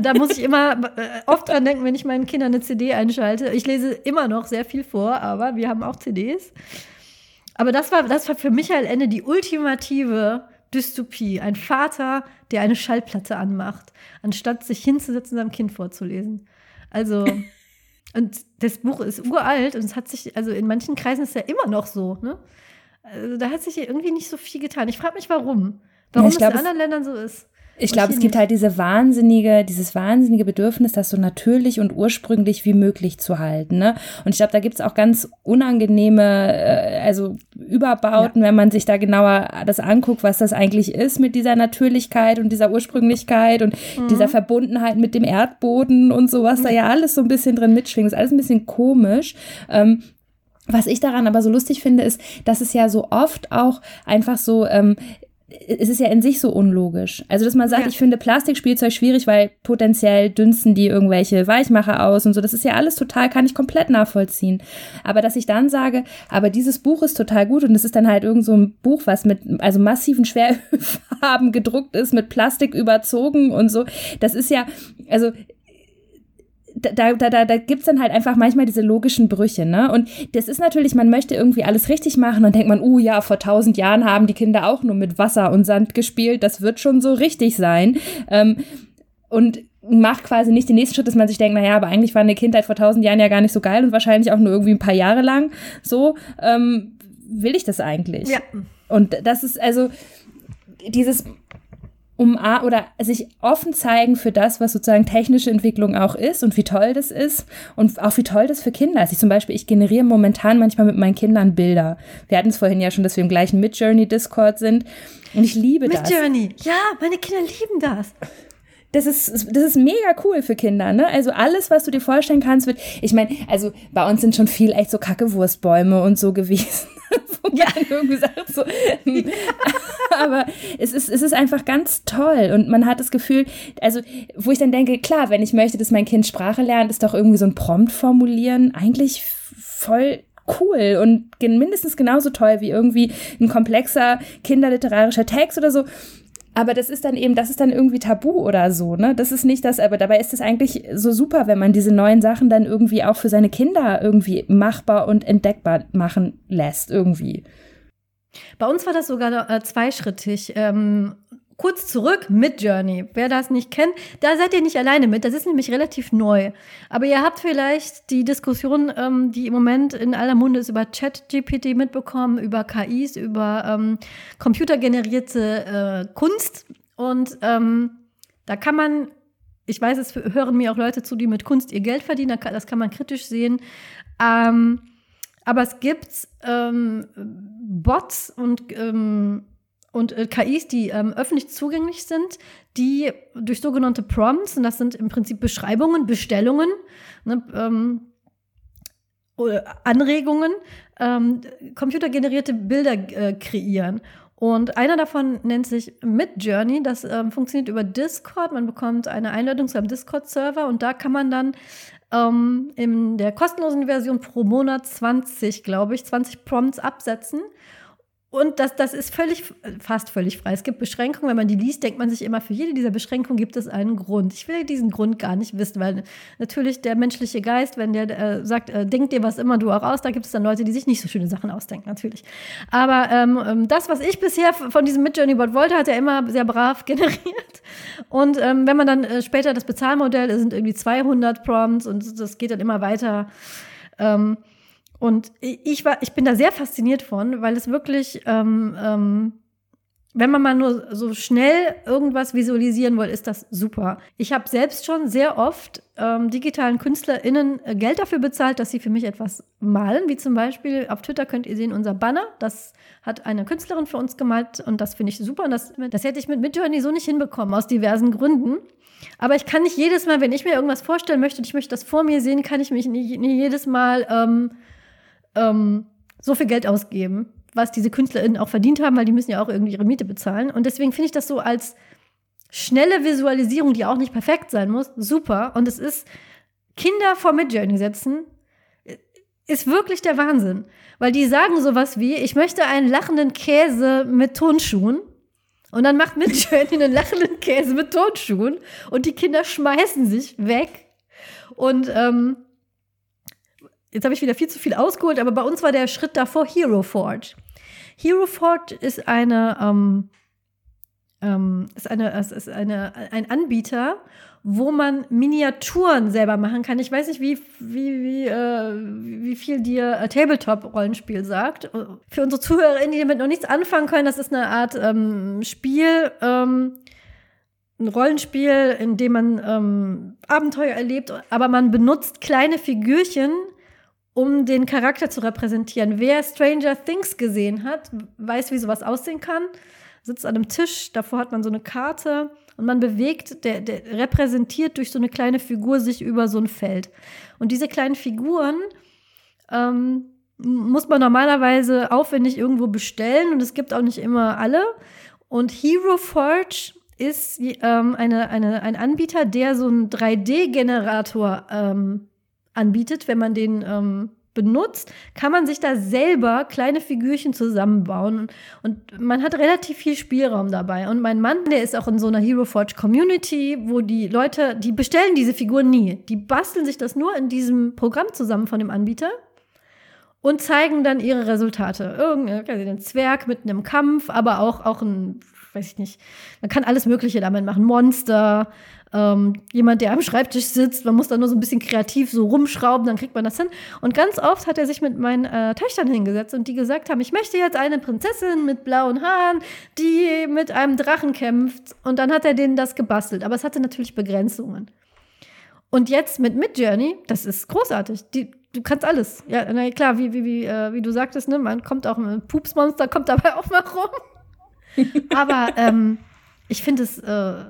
Da muss ich immer äh, oft dran denken, wenn ich meinen Kindern eine CD einschalte. Ich lese immer noch sehr viel vor, aber wir haben auch CDs. Aber das war, das war für Michael Ende die ultimative Dystopie. Ein Vater, der eine Schallplatte anmacht, anstatt sich hinzusetzen seinem Kind vorzulesen. Also, und das Buch ist uralt und es hat sich, also in manchen Kreisen ist es ja immer noch so, ne? Also da hat sich irgendwie nicht so viel getan. Ich frage mich, warum. Warum ja, glaub, es in anderen Ländern so ist. Ich glaube, es gibt halt diese wahnsinnige, dieses wahnsinnige Bedürfnis, das so natürlich und ursprünglich wie möglich zu halten. Ne? Und ich glaube, da gibt es auch ganz unangenehme, äh, also Überbauten, ja. wenn man sich da genauer das anguckt, was das eigentlich ist mit dieser Natürlichkeit und dieser Ursprünglichkeit und mhm. dieser Verbundenheit mit dem Erdboden und sowas, mhm. da ja alles so ein bisschen drin mitschwingt. Ist alles ein bisschen komisch. Ähm, was ich daran aber so lustig finde, ist, dass es ja so oft auch einfach so, ähm, es ist ja in sich so unlogisch. Also, dass man sagt, ja. ich finde Plastikspielzeug schwierig, weil potenziell dünsten die irgendwelche Weichmacher aus und so. Das ist ja alles total, kann ich komplett nachvollziehen. Aber dass ich dann sage, aber dieses Buch ist total gut und es ist dann halt irgend so ein Buch, was mit, also massiven Schwerfarben gedruckt ist, mit Plastik überzogen und so. Das ist ja, also da, da, da, da gibt es dann halt einfach manchmal diese logischen Brüche, ne? Und das ist natürlich, man möchte irgendwie alles richtig machen und denkt man, uh ja, vor tausend Jahren haben die Kinder auch nur mit Wasser und Sand gespielt, das wird schon so richtig sein. Ähm, und macht quasi nicht den nächsten Schritt, dass man sich denkt, naja, aber eigentlich war eine Kindheit vor tausend Jahren ja gar nicht so geil und wahrscheinlich auch nur irgendwie ein paar Jahre lang. So, ähm, will ich das eigentlich? Ja. Und das ist also dieses um oder sich offen zeigen für das, was sozusagen technische Entwicklung auch ist und wie toll das ist und auch wie toll das für Kinder ist. Ich zum Beispiel, ich generiere momentan manchmal mit meinen Kindern Bilder. Wir hatten es vorhin ja schon, dass wir im gleichen Midjourney-Discord sind und ich liebe Mid das. Midjourney, ja, meine Kinder lieben das das ist, das ist mega cool für Kinder, ne? Also alles, was du dir vorstellen kannst, wird, ich meine, also bei uns sind schon viel echt so Kackewurstbäume und so gewesen. ja, irgendwie sagt so. Hm. Aber es ist, es ist einfach ganz toll und man hat das Gefühl, also wo ich dann denke, klar, wenn ich möchte, dass mein Kind Sprache lernt, ist doch irgendwie so ein Prompt formulieren eigentlich voll cool und mindestens genauso toll wie irgendwie ein komplexer kinderliterarischer Text oder so. Aber das ist dann eben, das ist dann irgendwie tabu oder so, ne? Das ist nicht das, aber dabei ist es eigentlich so super, wenn man diese neuen Sachen dann irgendwie auch für seine Kinder irgendwie machbar und entdeckbar machen lässt, irgendwie. Bei uns war das sogar äh, zweischrittig. Ähm, kurz zurück mit Journey. Wer das nicht kennt, da seid ihr nicht alleine mit. Das ist nämlich relativ neu. Aber ihr habt vielleicht die Diskussion, ähm, die im Moment in aller Munde ist, über Chat-GPT mitbekommen, über KIs, über ähm, computergenerierte äh, Kunst. Und ähm, da kann man, ich weiß, es hören mir auch Leute zu, die mit Kunst ihr Geld verdienen. Das kann man kritisch sehen. Ähm, aber es gibt ähm, Bots und ähm, und äh, KIs, die ähm, öffentlich zugänglich sind, die durch sogenannte Prompts, und das sind im Prinzip Beschreibungen, Bestellungen, ne, ähm, Anregungen, ähm, computergenerierte Bilder äh, kreieren. Und einer davon nennt sich Midjourney. Das ähm, funktioniert über Discord. Man bekommt eine Einladung zu einem Discord-Server und da kann man dann ähm, in der kostenlosen Version pro Monat 20, glaube ich, 20 Prompts absetzen. Und das, das ist völlig, fast völlig frei. Es gibt Beschränkungen. Wenn man die liest, denkt man sich immer, für jede dieser Beschränkungen gibt es einen Grund. Ich will diesen Grund gar nicht wissen, weil natürlich der menschliche Geist, wenn der äh, sagt, äh, denk dir was immer du auch aus, da gibt es dann Leute, die sich nicht so schöne Sachen ausdenken, natürlich. Aber ähm, ähm das, was ich bisher von diesem Midjourney-Bot wollte, hat er immer sehr brav generiert. Und ähm, wenn man dann äh, später das Bezahlmodell, sind irgendwie 200 Prompts und das geht dann immer weiter. Ähm, und ich war, ich bin da sehr fasziniert von, weil es wirklich, ähm, ähm, wenn man mal nur so schnell irgendwas visualisieren will, ist das super. Ich habe selbst schon sehr oft ähm, digitalen KünstlerInnen äh, Geld dafür bezahlt, dass sie für mich etwas malen, wie zum Beispiel auf Twitter könnt ihr sehen, unser Banner. Das hat eine Künstlerin für uns gemalt und das finde ich super. Und das, das hätte ich mit Midjourney so nicht hinbekommen, aus diversen Gründen. Aber ich kann nicht jedes Mal, wenn ich mir irgendwas vorstellen möchte und ich möchte das vor mir sehen, kann ich mich nicht, nicht jedes Mal ähm, ähm, so viel Geld ausgeben, was diese KünstlerInnen auch verdient haben, weil die müssen ja auch irgendwie ihre Miete bezahlen. Und deswegen finde ich das so als schnelle Visualisierung, die auch nicht perfekt sein muss, super. Und es ist Kinder vor Midjourney setzen, ist wirklich der Wahnsinn. Weil die sagen sowas wie, ich möchte einen lachenden Käse mit Tonschuhen. Und dann macht Midjourney einen lachenden Käse mit Tonschuhen. Und die Kinder schmeißen sich weg. Und ähm, jetzt habe ich wieder viel zu viel ausgeholt, aber bei uns war der Schritt davor Hero Forge. Hero Forge ist eine, ähm, ähm, ist eine, ist eine, ein Anbieter, wo man Miniaturen selber machen kann. Ich weiß nicht, wie, wie, wie, äh, wie viel dir äh, Tabletop-Rollenspiel sagt. Für unsere ZuhörerInnen, die damit noch nichts anfangen können, das ist eine Art ähm, Spiel, ähm, ein Rollenspiel, in dem man ähm, Abenteuer erlebt, aber man benutzt kleine Figürchen, um den Charakter zu repräsentieren. Wer Stranger Things gesehen hat, weiß, wie sowas aussehen kann. Sitzt an einem Tisch, davor hat man so eine Karte und man bewegt, der, der repräsentiert durch so eine kleine Figur sich über so ein Feld. Und diese kleinen Figuren ähm, muss man normalerweise aufwendig irgendwo bestellen und es gibt auch nicht immer alle. Und Hero Forge ist ähm, eine, eine, ein Anbieter, der so einen 3D-Generator ähm, anbietet, wenn man den ähm, benutzt, kann man sich da selber kleine Figürchen zusammenbauen und man hat relativ viel Spielraum dabei. Und mein Mann, der ist auch in so einer Hero Forge Community, wo die Leute, die bestellen diese Figuren nie. Die basteln sich das nur in diesem Programm zusammen von dem Anbieter und zeigen dann ihre Resultate. Irgendein Zwerg mit einem Kampf, aber auch, auch ein, weiß ich nicht, man kann alles Mögliche damit machen. Monster, ähm, jemand, der am Schreibtisch sitzt. Man muss da nur so ein bisschen kreativ so rumschrauben, dann kriegt man das hin. Und ganz oft hat er sich mit meinen äh, Töchtern hingesetzt und die gesagt haben, ich möchte jetzt eine Prinzessin mit blauen Haaren, die mit einem Drachen kämpft. Und dann hat er denen das gebastelt. Aber es hatte natürlich Begrenzungen. Und jetzt mit Midjourney, das ist großartig. Die, du kannst alles. Ja, na klar, wie, wie, wie, äh, wie du sagtest, ne, man kommt auch ein Pupsmonster, kommt dabei auch mal rum. Aber ähm, ich finde es äh,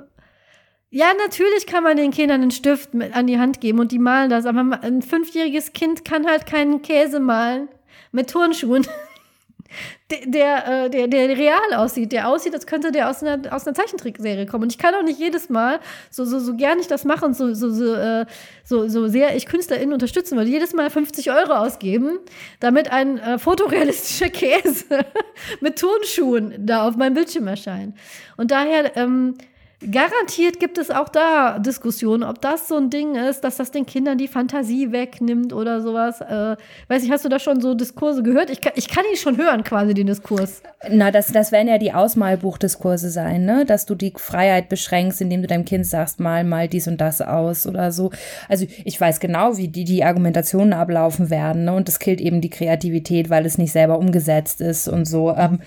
ja, natürlich kann man den Kindern einen Stift mit an die Hand geben und die malen das, aber ein fünfjähriges Kind kann halt keinen Käse malen mit Turnschuhen. der, der, der, der real aussieht, der aussieht, als könnte der aus einer, aus einer Zeichentrickserie kommen. Und ich kann auch nicht jedes Mal, so, so, so gern ich das mache und so, so, so, äh, so, so sehr ich KünstlerInnen unterstützen würde, jedes Mal 50 Euro ausgeben, damit ein äh, fotorealistischer Käse mit Turnschuhen da auf meinem Bildschirm erscheint. Und daher, ähm, Garantiert gibt es auch da Diskussionen, ob das so ein Ding ist, dass das den Kindern die Fantasie wegnimmt oder sowas. Äh, weiß ich, hast du da schon so Diskurse gehört? Ich kann, ich kann ihn schon hören, quasi den Diskurs. Na, das, das werden ja die Ausmalbuchdiskurse sein, ne? Dass du die Freiheit beschränkst, indem du deinem Kind sagst, mal mal dies und das aus oder so. Also ich weiß genau, wie die, die Argumentationen ablaufen werden, ne? Und das killt eben die Kreativität, weil es nicht selber umgesetzt ist und so. Ähm,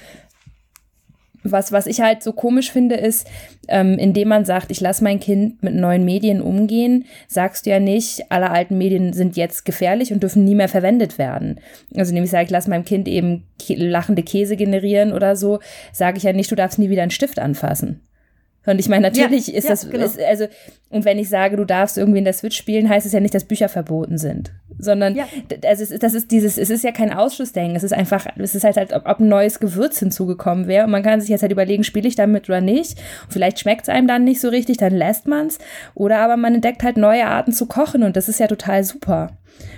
was, was ich halt so komisch finde, ist, ähm, indem man sagt, ich lasse mein Kind mit neuen Medien umgehen, sagst du ja nicht, alle alten Medien sind jetzt gefährlich und dürfen nie mehr verwendet werden. Also indem ich sage, ich lasse meinem Kind eben lachende Käse generieren oder so, sage ich ja nicht, du darfst nie wieder einen Stift anfassen. Und ich meine, natürlich Ja, ist ja, das, genau. ist, also, und wenn ich sage, du darfst irgendwie in der Switch spielen, heißt es ja nicht, dass Bücher verboten sind. Sondern, Ja. also es ist, das ist dieses, es ist ja kein Ausschlussdenken. Es ist einfach, es ist halt, als ob, ob ein neues Gewürz hinzugekommen wäre. Und man kann sich jetzt halt überlegen, spiele ich damit oder nicht. Und vielleicht schmeckt es einem dann nicht so richtig, dann lässt man es. Oder aber man entdeckt halt neue Arten zu kochen und das ist ja total super.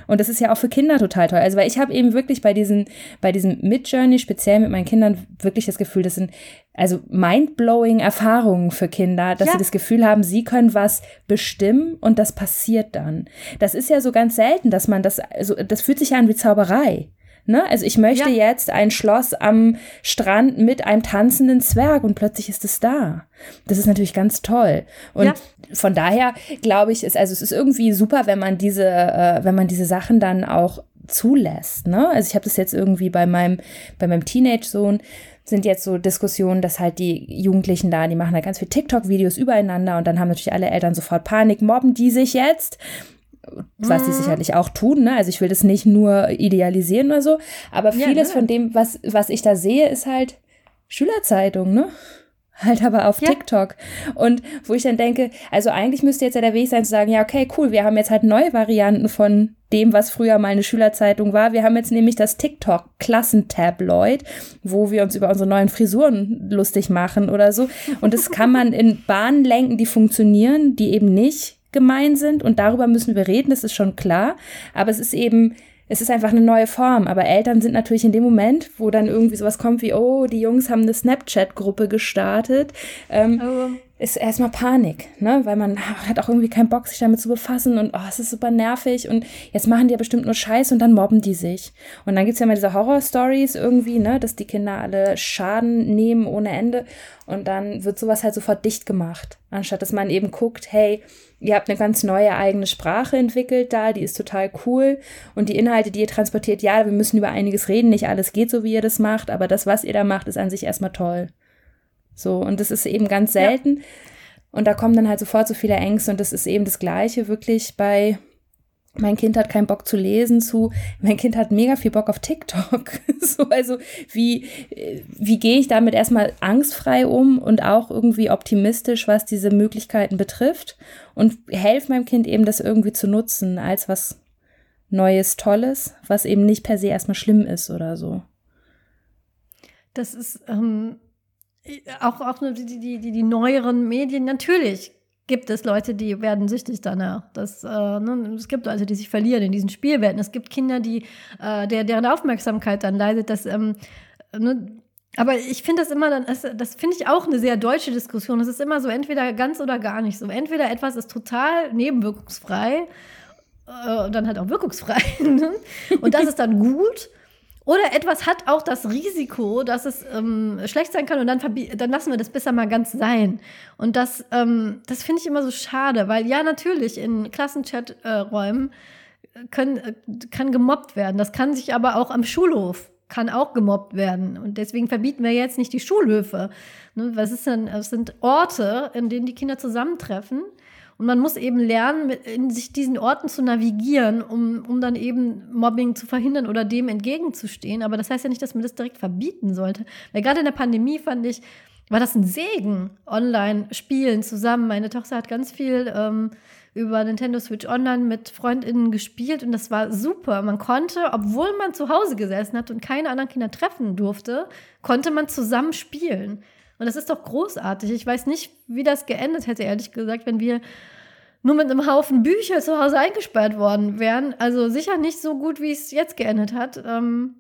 Und das ist ja auch für Kinder total toll. Also, weil ich habe eben wirklich bei diesen, bei diesem Mid-Journey, speziell mit meinen Kindern, wirklich das Gefühl, das sind also mind-blowing Erfahrungen für Kinder, dass Ja. sie das Gefühl haben, sie können was bestimmen und das passiert dann. Das ist ja so ganz selten, dass man das, also das fühlt sich ja an wie Zauberei. Ne? Also ich möchte Ja. jetzt ein Schloss am Strand mit einem tanzenden Zwerg und plötzlich ist es da. Das ist natürlich ganz toll. Und Ja. Von daher glaube ich, ist, also es ist irgendwie super, wenn man diese, äh, wenn man diese Sachen dann auch zulässt. Ne? Also ich habe das jetzt irgendwie bei meinem, bei meinem Teenage-Sohn sind jetzt so Diskussionen, dass halt die Jugendlichen da, die machen da ganz viel TikTok-Videos übereinander und dann haben natürlich alle Eltern sofort Panik, mobben die sich jetzt? Was Mhm. die sicherlich auch tun, ne? Also ich will das nicht nur idealisieren oder so, aber Ja, vieles ne. von dem, was, was ich da sehe, ist halt Schülerzeitung, ne? Halt aber auf Ja. TikTok. Und wo ich dann denke, also eigentlich müsste jetzt ja der Weg sein zu sagen, ja, okay, cool, wir haben jetzt halt neue Varianten von dem, was früher mal eine Schülerzeitung war. Wir haben jetzt nämlich das TikTok-Klassentabloid, wo wir uns über unsere neuen Frisuren lustig machen oder so. Und das kann man in Bahnen lenken, die funktionieren, die eben nicht gemein sind. Und darüber müssen wir reden, das ist schon klar. Aber es ist eben, es ist einfach eine neue Form. Aber Eltern sind natürlich in dem Moment, wo dann irgendwie sowas kommt wie, oh, die Jungs haben eine Snapchat-Gruppe gestartet, ähm, Aber ist erstmal Panik, ne? Weil man hat auch irgendwie keinen Bock, sich damit zu befassen und oh, es ist super nervig und jetzt machen die ja bestimmt nur Scheiß und dann mobben die sich. Und dann gibt's ja immer diese Horror-Stories irgendwie, ne, dass die Kinder alle Schaden nehmen ohne Ende und dann wird sowas halt sofort dicht gemacht. Anstatt dass man eben guckt, hey, ihr habt eine ganz neue eigene Sprache entwickelt da, die ist total cool und die Inhalte, die ihr transportiert, ja, wir müssen über einiges reden, nicht alles geht so, wie ihr das macht, aber das, was ihr da macht, ist an sich erstmal toll. So, und das ist eben ganz Ja. selten. Und da kommen dann halt sofort so viele Ängste und das ist eben das Gleiche wirklich bei mein Kind hat keinen Bock zu lesen zu, mein Kind hat mega viel Bock auf TikTok. so, also wie, äh, wie gehe ich damit erstmal angstfrei um und auch irgendwie optimistisch, was diese Möglichkeiten betrifft und helfe meinem Kind eben das irgendwie zu nutzen als was Neues, Tolles, was eben nicht per se erstmal schlimm ist oder so. Das ist ähm, auch, auch nur die, die, die, die neueren Medien. Natürlich gibt es Leute, die werden süchtig danach. Das, äh, ne, es gibt Leute, die sich verlieren in diesen Spielwelten. Es gibt Kinder, die, äh, der, deren Aufmerksamkeit dann leidet. Das, ähm, ne, aber ich finde das immer dann, das, das finde ich auch eine sehr deutsche Diskussion. Es ist immer so entweder ganz oder gar nicht so. Entweder etwas ist total nebenwirkungsfrei äh, und dann halt auch wirkungsfrei. ne? und das ist dann gut. Oder etwas hat auch das Risiko, dass es ähm, schlecht sein kann und dann, dann lassen wir das besser mal ganz sein. Und das, ähm, das finde ich immer so schade, weil ja, natürlich in Klassenchat-Räumen können, äh, kann gemobbt werden. Das kann sich aber auch am Schulhof kann auch gemobbt werden. Und deswegen verbieten wir jetzt nicht die Schulhöfe. Ne, was ist denn, es sind Orte, in denen die Kinder zusammentreffen. Und man muss eben lernen, in sich diesen Orten zu navigieren, um, um dann eben Mobbing zu verhindern oder dem entgegenzustehen. Aber das heißt ja nicht, dass man das direkt verbieten sollte. Weil gerade in der Pandemie fand ich, war das ein Segen, online spielen zusammen. Meine Tochter hat ganz viel ähm, über Nintendo Switch Online mit FreundInnen gespielt und das war super. Man konnte, obwohl man zu Hause gesessen hat und keine anderen Kinder treffen durfte, konnte man zusammen spielen. Und das ist doch großartig. Ich weiß nicht, wie das geendet hätte, ehrlich gesagt, wenn wir nur mit einem Haufen Bücher zu Hause eingesperrt worden wären. Also sicher nicht so gut, wie es jetzt geendet hat. Ähm,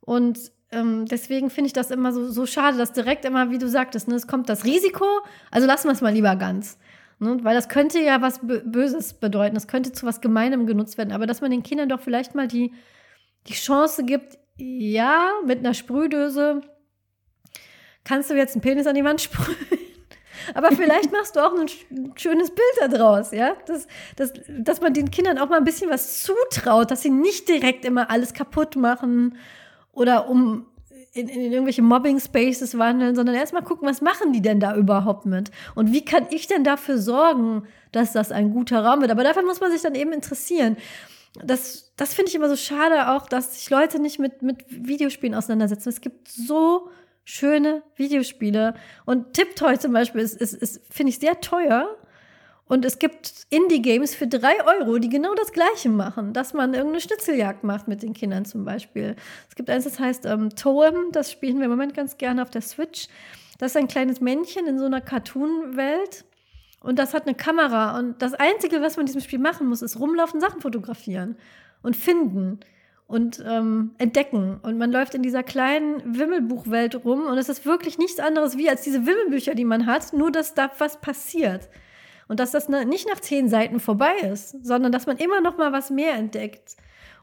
und ähm, deswegen finde ich das immer so, so schade, dass direkt immer, wie du sagtest, ne, es kommt das Risiko, also lassen wir es mal lieber ganz. Ne? Weil das könnte ja was Bö- Böses bedeuten, das könnte zu was Gemeinem genutzt werden. Aber dass man den Kindern doch vielleicht mal die, die Chance gibt, ja, mit einer Sprühdöse kannst du jetzt einen Penis an die Wand sprühen. Aber vielleicht machst du auch ein sch- ein schönes Bild daraus, ja? Dass, dass, dass man den Kindern auch mal ein bisschen was zutraut, dass sie nicht direkt immer alles kaputt machen oder um in, in irgendwelche Mobbing-Spaces wandeln, sondern erstmal gucken, was machen die denn da überhaupt mit? Und wie kann ich denn dafür sorgen, dass das ein guter Raum wird? Aber dafür muss man sich dann eben interessieren. Das, das finde ich immer so schade auch, dass sich Leute nicht mit, mit Videospielen auseinandersetzen. Es gibt so schöne Videospiele. Und Tiptoy zum Beispiel ist, ist, ist finde ich, sehr teuer. Und es gibt Indie-Games für drei Euro, die genau das Gleiche machen, dass man irgendeine Schnitzeljagd macht mit den Kindern zum Beispiel. Es gibt eins, das heißt ähm, Toem, das spielen wir im Moment ganz gerne auf der Switch. Das ist ein kleines Männchen in so einer Cartoon-Welt. Und das hat eine Kamera. Und das Einzige, was man in diesem Spiel machen muss, ist rumlaufen, Sachen fotografieren und finden und ähm, entdecken. Und man läuft in dieser kleinen Wimmelbuchwelt rum. Und es ist wirklich nichts anderes wie als diese Wimmelbücher, die man hat, nur dass da was passiert. Und dass das nicht nach zehn Seiten vorbei ist, sondern dass man immer noch mal was mehr entdeckt.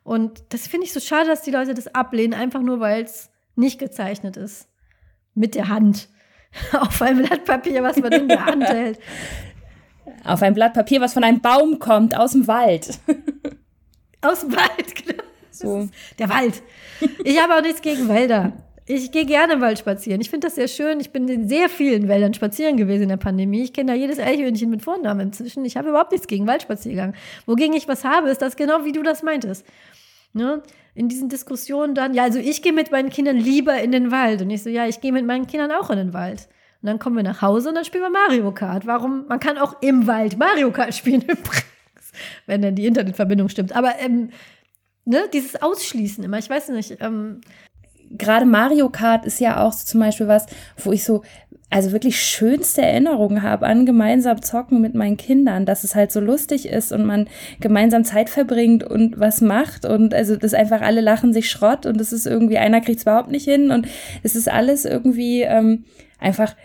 Und das finde ich so schade, dass die Leute das ablehnen, einfach nur weil es nicht gezeichnet ist. Mit der Hand. Auf ein Blatt Papier, was man in der Hand hält. Auf ein Blatt Papier, was von einem Baum kommt, aus dem Wald. Aus dem Wald, genau. So. Der Wald. Ich habe auch nichts gegen Wälder. Ich gehe gerne im Wald spazieren. Ich finde das sehr schön. Ich bin in sehr vielen Wäldern spazieren gewesen in der Pandemie. Ich kenne da jedes Eichhörnchen mit Vornamen inzwischen. Ich habe überhaupt nichts gegen Waldspaziergang. Wogegen ich was habe, ist das genau, wie du das meintest. Ne? In diesen Diskussionen dann, ja, also ich gehe mit meinen Kindern lieber in den Wald. Und ich so, ja, ich gehe mit meinen Kindern auch in den Wald. Und dann kommen wir nach Hause und dann spielen wir Mario Kart. Warum? Man kann auch im Wald Mario Kart spielen übrigens, wenn dann die Internetverbindung stimmt. Aber ähm, ne, dieses Ausschließen immer, ich weiß nicht, ähm, gerade Mario Kart ist ja auch so zum Beispiel was, wo ich so, also wirklich schönste Erinnerungen habe an gemeinsam zocken mit meinen Kindern, dass es halt so lustig ist und man gemeinsam Zeit verbringt und was macht und also das einfach alle lachen sich Schrott und es ist irgendwie, einer kriegt es überhaupt nicht hin und es ist alles irgendwie ähm, einfach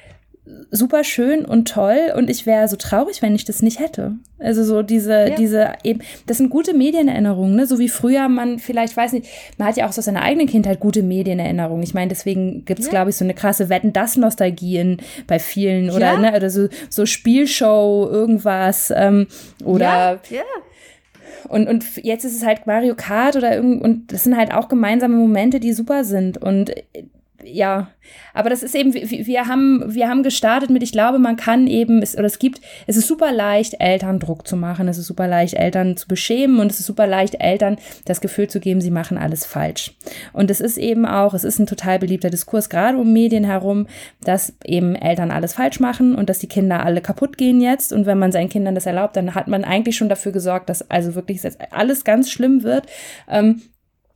super schön und toll und ich wäre so traurig, wenn ich das nicht hätte. Also so diese, ja. diese eben, das sind gute Medienerinnerungen, ne? So wie früher man vielleicht, weiß nicht, man hat ja auch so seine eigene Kindheit gute Medienerinnerungen. Ich meine, deswegen gibt's ja. glaube ich, so eine krasse Wetten-Das-Nostalgie bei vielen oder, ja. ne, oder so, so Spielshow, irgendwas, ähm, oder ja. ja. Und, und jetzt ist es halt Mario Kart oder irgend, und das sind halt auch gemeinsame Momente, die super sind. Und ja, aber das ist eben, wir haben, wir haben gestartet mit, ich glaube, man kann eben, es, oder es gibt, es ist super leicht, Eltern Druck zu machen, es ist super leicht, Eltern zu beschämen und es ist super leicht, Eltern das Gefühl zu geben, sie machen alles falsch. Und es ist eben auch, es ist ein total beliebter Diskurs, gerade um Medien herum, dass eben Eltern alles falsch machen und dass die Kinder alle kaputt gehen jetzt. Und wenn man seinen Kindern das erlaubt, dann hat man eigentlich schon dafür gesorgt, dass also wirklich alles ganz schlimm wird. Ähm,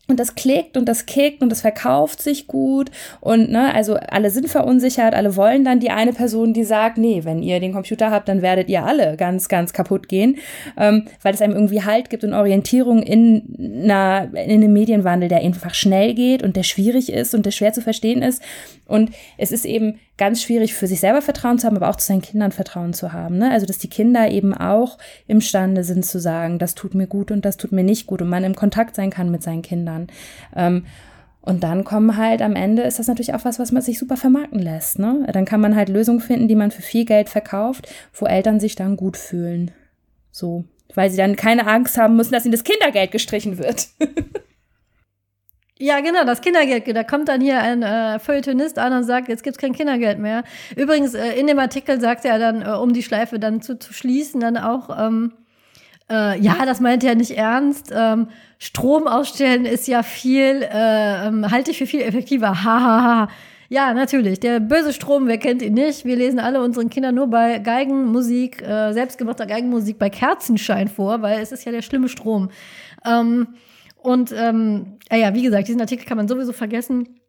und das klickt und das kickt und das verkauft sich gut. Und ne, also alle sind verunsichert, alle wollen dann die eine Person, die sagt, nee, wenn ihr den Computer habt, dann werdet ihr alle ganz, ganz kaputt gehen, ähm, weil es einem irgendwie Halt gibt und Orientierung in einer, in einem Medienwandel, der einfach schnell geht und der schwierig ist und der schwer zu verstehen ist. Und es ist eben ganz schwierig für sich selber Vertrauen zu haben, aber auch zu seinen Kindern Vertrauen zu haben. Ne? Also dass die Kinder eben auch imstande sind zu sagen, das tut mir gut und das tut mir nicht gut und man im Kontakt sein kann mit seinen Kindern. Ähm, und dann kommen halt am Ende ist das natürlich auch was, was man sich super vermarkten lässt. Ne? Dann kann man halt Lösungen finden, die man für viel Geld verkauft, wo Eltern sich dann gut fühlen. So. Weil sie dann keine Angst haben müssen, dass ihnen das Kindergeld gestrichen wird. Ja, genau, das Kindergeld. Da kommt dann hier ein äh, Feuilletonist an und sagt, jetzt gibt's kein Kindergeld mehr. Übrigens, äh, in dem Artikel sagt er dann, äh, um die Schleife dann zu, zu schließen, dann auch, ähm, äh, ja, das meint er nicht ernst. Ähm, Strom ausstellen ist ja viel, äh, ähm, halte ich für viel effektiver. Hahaha. Ha, ha. Ja, natürlich. Der böse Strom, wer kennt ihn nicht? Wir lesen alle unseren Kindern nur bei Geigenmusik, äh, selbstgemachter Geigenmusik bei Kerzenschein vor, weil es ist ja der schlimme Strom. Ähm, und ähm, ja, wie gesagt, diesen Artikel kann man sowieso vergessen.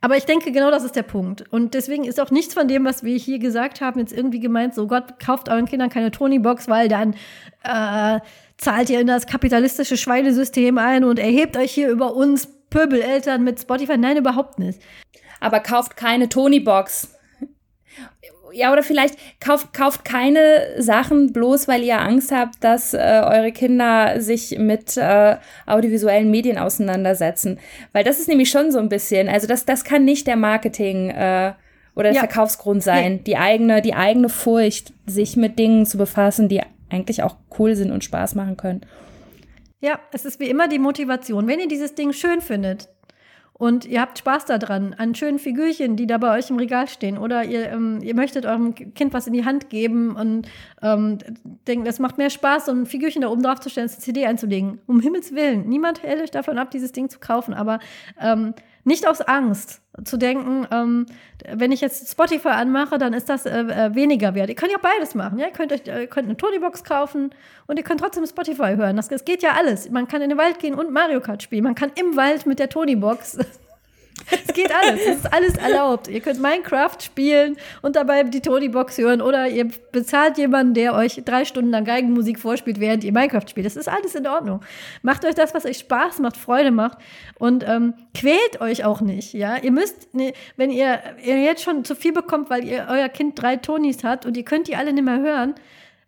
Aber ich denke, genau das ist der Punkt. Und deswegen ist auch nichts von dem, was wir hier gesagt haben, jetzt irgendwie gemeint, so Gott, kauft euren Kindern keine Tony-Box, weil dann äh, zahlt ihr in das kapitalistische Schweinesystem ein und erhebt euch hier über uns Pöbeleltern mit Spotify. Nein, überhaupt nicht. Aber kauft keine Tony-Box ja, oder vielleicht kauft, kauft keine Sachen bloß, weil ihr Angst habt, dass äh, eure Kinder sich mit äh, audiovisuellen Medien auseinandersetzen. Weil das ist nämlich schon so ein bisschen, also das, das kann nicht der Marketing äh, oder der ja. Verkaufsgrund sein. Nee. Die eigene, die eigene Furcht, sich mit Dingen zu befassen, die eigentlich auch cool sind und Spaß machen können. Ja, es ist wie immer die Motivation. Wenn ihr dieses Ding schön findet, und ihr habt Spaß daran, an schönen Figürchen, die da bei euch im Regal stehen. Oder ihr, ähm, ihr möchtet eurem Kind was in die Hand geben und ähm, denkt, es macht mehr Spaß, so ein Figürchen da oben drauf zu stellen, eine CD einzulegen. Um Himmels Willen. Niemand hält euch davon ab, dieses Ding zu kaufen. Aber ähm, Nicht aus Angst zu denken, ähm, wenn ich jetzt Spotify anmache, dann ist das äh, äh weniger wert. Ihr könnt ja beides machen. Ja? Ihr, könnt euch, ihr könnt eine Tonybox kaufen und ihr könnt trotzdem Spotify hören. Das, das geht ja alles. Man kann in den Wald gehen und Mario Kart spielen. Man kann im Wald mit der Tonybox es geht alles. Es ist alles erlaubt. Ihr könnt Minecraft spielen und dabei die Tony-Box hören oder ihr bezahlt jemanden, der euch drei Stunden lang Geigenmusik vorspielt, während ihr Minecraft spielt. Das ist alles in Ordnung. Macht euch das, was euch Spaß macht, Freude macht und ähm, quält euch auch nicht. Ja, ihr müsst, ne, wenn ihr, ihr jetzt schon zu viel bekommt, weil ihr euer Kind drei Tonys hat und ihr könnt die alle nicht mehr hören,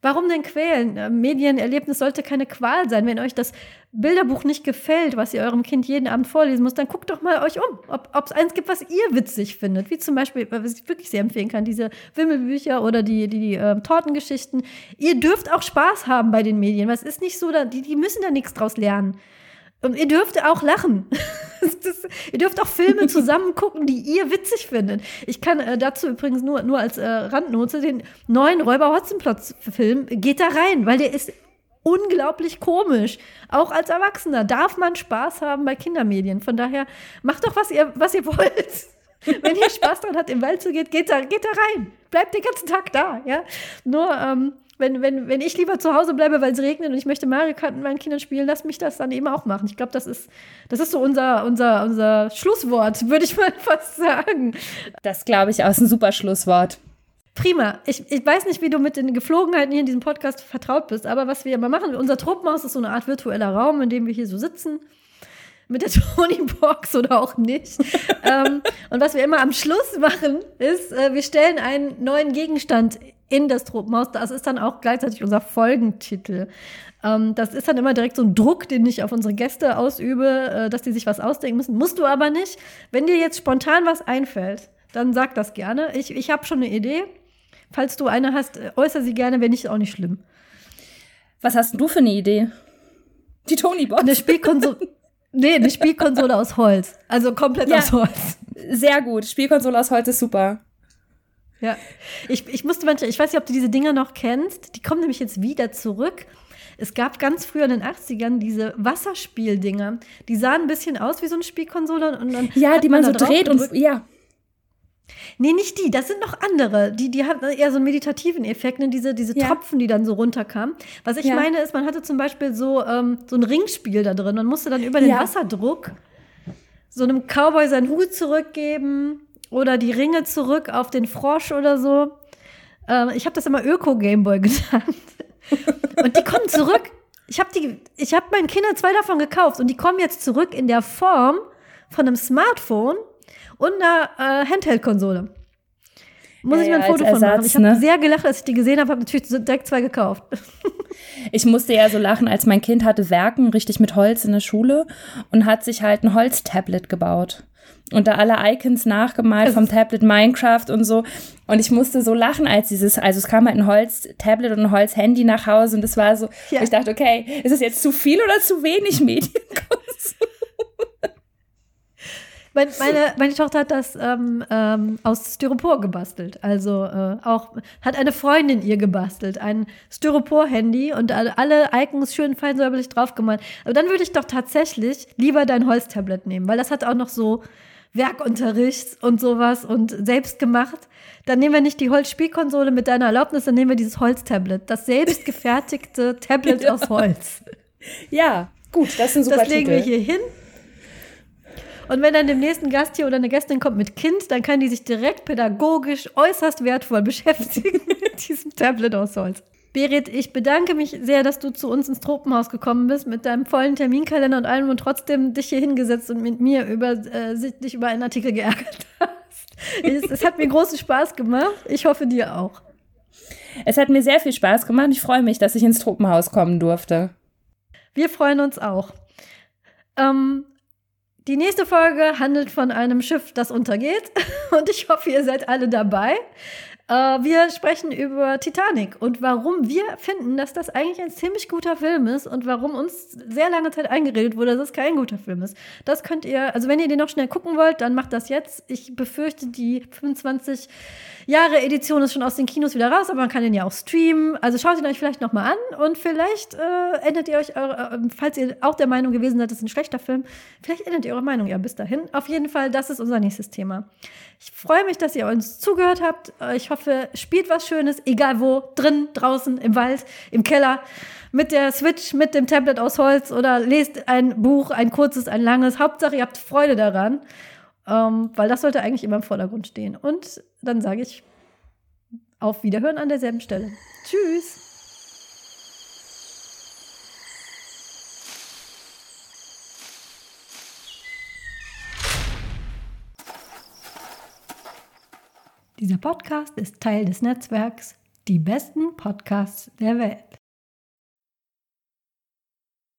Warum denn quälen? Äh, Medienerlebnis sollte keine Qual sein. Wenn euch das Bilderbuch nicht gefällt, was ihr eurem Kind jeden Abend vorlesen muss, dann guckt doch mal euch um, ob es eins gibt, was ihr witzig findet. Wie zum Beispiel, was ich wirklich sehr empfehlen kann, diese Wimmelbücher oder die, die, die äh, Tortengeschichten. Ihr dürft auch Spaß haben bei den Medien. Was ist nicht so, da, die, die müssen da nichts draus lernen. Und ihr dürft auch lachen. Das, ihr dürft auch Filme zusammen gucken, die ihr witzig findet. Ich kann äh, dazu übrigens nur, nur als äh, Randnote den neuen Räuber Hotzenplotz-Film geht da rein, weil der ist unglaublich komisch. Auch als Erwachsener darf man Spaß haben bei Kindermedien. Von daher macht doch, was ihr, was ihr wollt. Wenn ihr Spaß dran habt, im Wald zu gehen, geht da, geht da rein. Bleibt den ganzen Tag da, ja. Nur, ähm, wenn, wenn, wenn ich lieber zu Hause bleibe, weil es regnet und ich möchte Mario Kart mit meinen Kindern spielen, lass mich das dann eben auch machen. Ich glaube, das ist, das ist so unser, unser, unser Schlusswort, würde ich mal fast sagen. Das glaube ich auch ist ein super Schlusswort. Prima. Ich, ich weiß nicht, wie du mit den Geflogenheiten hier in diesem Podcast vertraut bist, aber was wir immer machen, unser Truppenhaus ist so eine Art virtueller Raum, in dem wir hier so sitzen mit der Tony-Box oder auch nicht. ähm, und was wir immer am Schluss machen, ist, äh, wir stellen einen neuen Gegenstand in das Tropenhaus. Das ist dann auch gleichzeitig unser Folgentitel. Ähm, das ist dann immer direkt so ein Druck, den ich auf unsere Gäste ausübe, äh, dass die sich was ausdenken müssen. Musst du aber nicht. Wenn dir jetzt spontan was einfällt, dann sag das gerne. Ich, ich habe schon eine Idee. Falls du eine hast, äußere sie gerne, wenn nicht, auch nicht schlimm. Was hast du für eine Idee? Die Tony-Box. Eine Spielkonsole. nee, eine Spielkonsole aus Holz. Also komplett ja, aus Holz. Sehr gut. Spielkonsole aus Holz ist super. Ja. Ich, ich musste manchmal, ich weiß nicht, ob du diese Dinger noch kennst. Die kommen nämlich jetzt wieder zurück. Es gab ganz früher in den 80ern diese Wasserspieldinger. Die sahen ein bisschen aus wie so eine Spielkonsole und dann. Ja, die man, man so dreht und. Ja. Nee, nicht die, das sind noch andere. Die, die hatten eher so einen meditativen Effekt, ne? diese, diese ja. Tropfen, die dann so runterkamen. Was ich ja. meine ist, man hatte zum Beispiel so, ähm, so ein Ringspiel da drin. Man musste dann über den ja. Wasserdruck so einem Cowboy seinen Hut zurückgeben oder die Ringe zurück auf den Frosch oder so. Ähm, ich habe das immer Öko-Gameboy genannt. und die kommen zurück. Ich habe hab meinen Kindern zwei davon gekauft und die kommen jetzt zurück in der Form von einem Smartphone und einer äh, Handheld-Konsole. Muss ja, ich mir ein Foto von machen. Ich habe ne? sehr gelacht, als ich die gesehen habe, habe natürlich direkt zwei gekauft. Ich musste ja so lachen, als mein Kind hatte Werken richtig mit Holz in der Schule und hat sich halt ein Holztablet gebaut und da alle Icons nachgemalt vom Tablet Minecraft und so. Und ich musste so lachen, als dieses, also es kam halt ein Holz-Tablet und ein Holz-Handy nach Hause und es war so, ja. ich dachte, okay, ist es jetzt zu viel oder zu wenig Medienkonsum? Meine, meine, meine, Tochter hat das ähm, ähm, aus Styropor gebastelt. Also äh, auch hat eine Freundin ihr gebastelt, ein Styropor-Handy und alle Icons schön fein säuberlich draufgemalt. Aber dann würde ich doch tatsächlich lieber dein Holztablet nehmen, weil das hat auch noch so Werkunterricht und sowas und selbst gemacht. Dann nehmen wir nicht die Holzspielkonsole mit deiner Erlaubnis, dann nehmen wir dieses Holztablet, das selbstgefertigte Tablet ja. aus Holz. Ja, gut, das ist ein super Das legen wir hier hin und wenn dann dem nächsten Gast hier oder eine Gästin kommt mit Kind, dann kann die sich direkt pädagogisch äußerst wertvoll beschäftigen mit diesem Tablet aus Holz. Berit, ich bedanke mich sehr, dass du zu uns ins Tropenhaus gekommen bist mit deinem vollen Terminkalender und allem und trotzdem dich hier hingesetzt und mit mir über, äh, dich über einen Artikel geärgert hast. es, es hat mir großen Spaß gemacht. Ich hoffe dir auch. Es hat mir sehr viel Spaß gemacht. Ich freue mich, dass ich ins Tropenhaus kommen durfte. Wir freuen uns auch. Ähm, die nächste Folge handelt von einem Schiff, das untergeht. Und ich hoffe, ihr seid alle dabei. Äh, wir sprechen über Titanic und warum wir finden, dass das eigentlich ein ziemlich guter Film ist und warum uns sehr lange Zeit eingeredet wurde, dass es kein guter Film ist. Das könnt ihr, also wenn ihr den noch schnell gucken wollt, dann macht das jetzt. Ich befürchte, die 25 Jahre Edition ist schon aus den Kinos wieder raus, aber man kann den ja auch streamen. Also schaut ihn euch vielleicht noch mal an und vielleicht äh, ändert ihr euch, eure, äh, falls ihr auch der Meinung gewesen seid, das ist ein schlechter Film, vielleicht ändert ihr eure Meinung ja bis dahin. Auf jeden Fall, das ist unser nächstes Thema. Ich freue mich, dass ihr uns zugehört habt. Ich hoffe, spielt was Schönes, egal wo, drin, draußen, im Wald, im Keller, mit der Switch, mit dem Tablet aus Holz oder lest ein Buch, ein kurzes, ein langes. Hauptsache, ihr habt Freude daran, ähm, weil das sollte eigentlich immer im Vordergrund stehen. Und dann sage ich auf Wiederhören an derselben Stelle. Tschüss. Dieser Podcast ist Teil des Netzwerks Die besten Podcasts der Welt.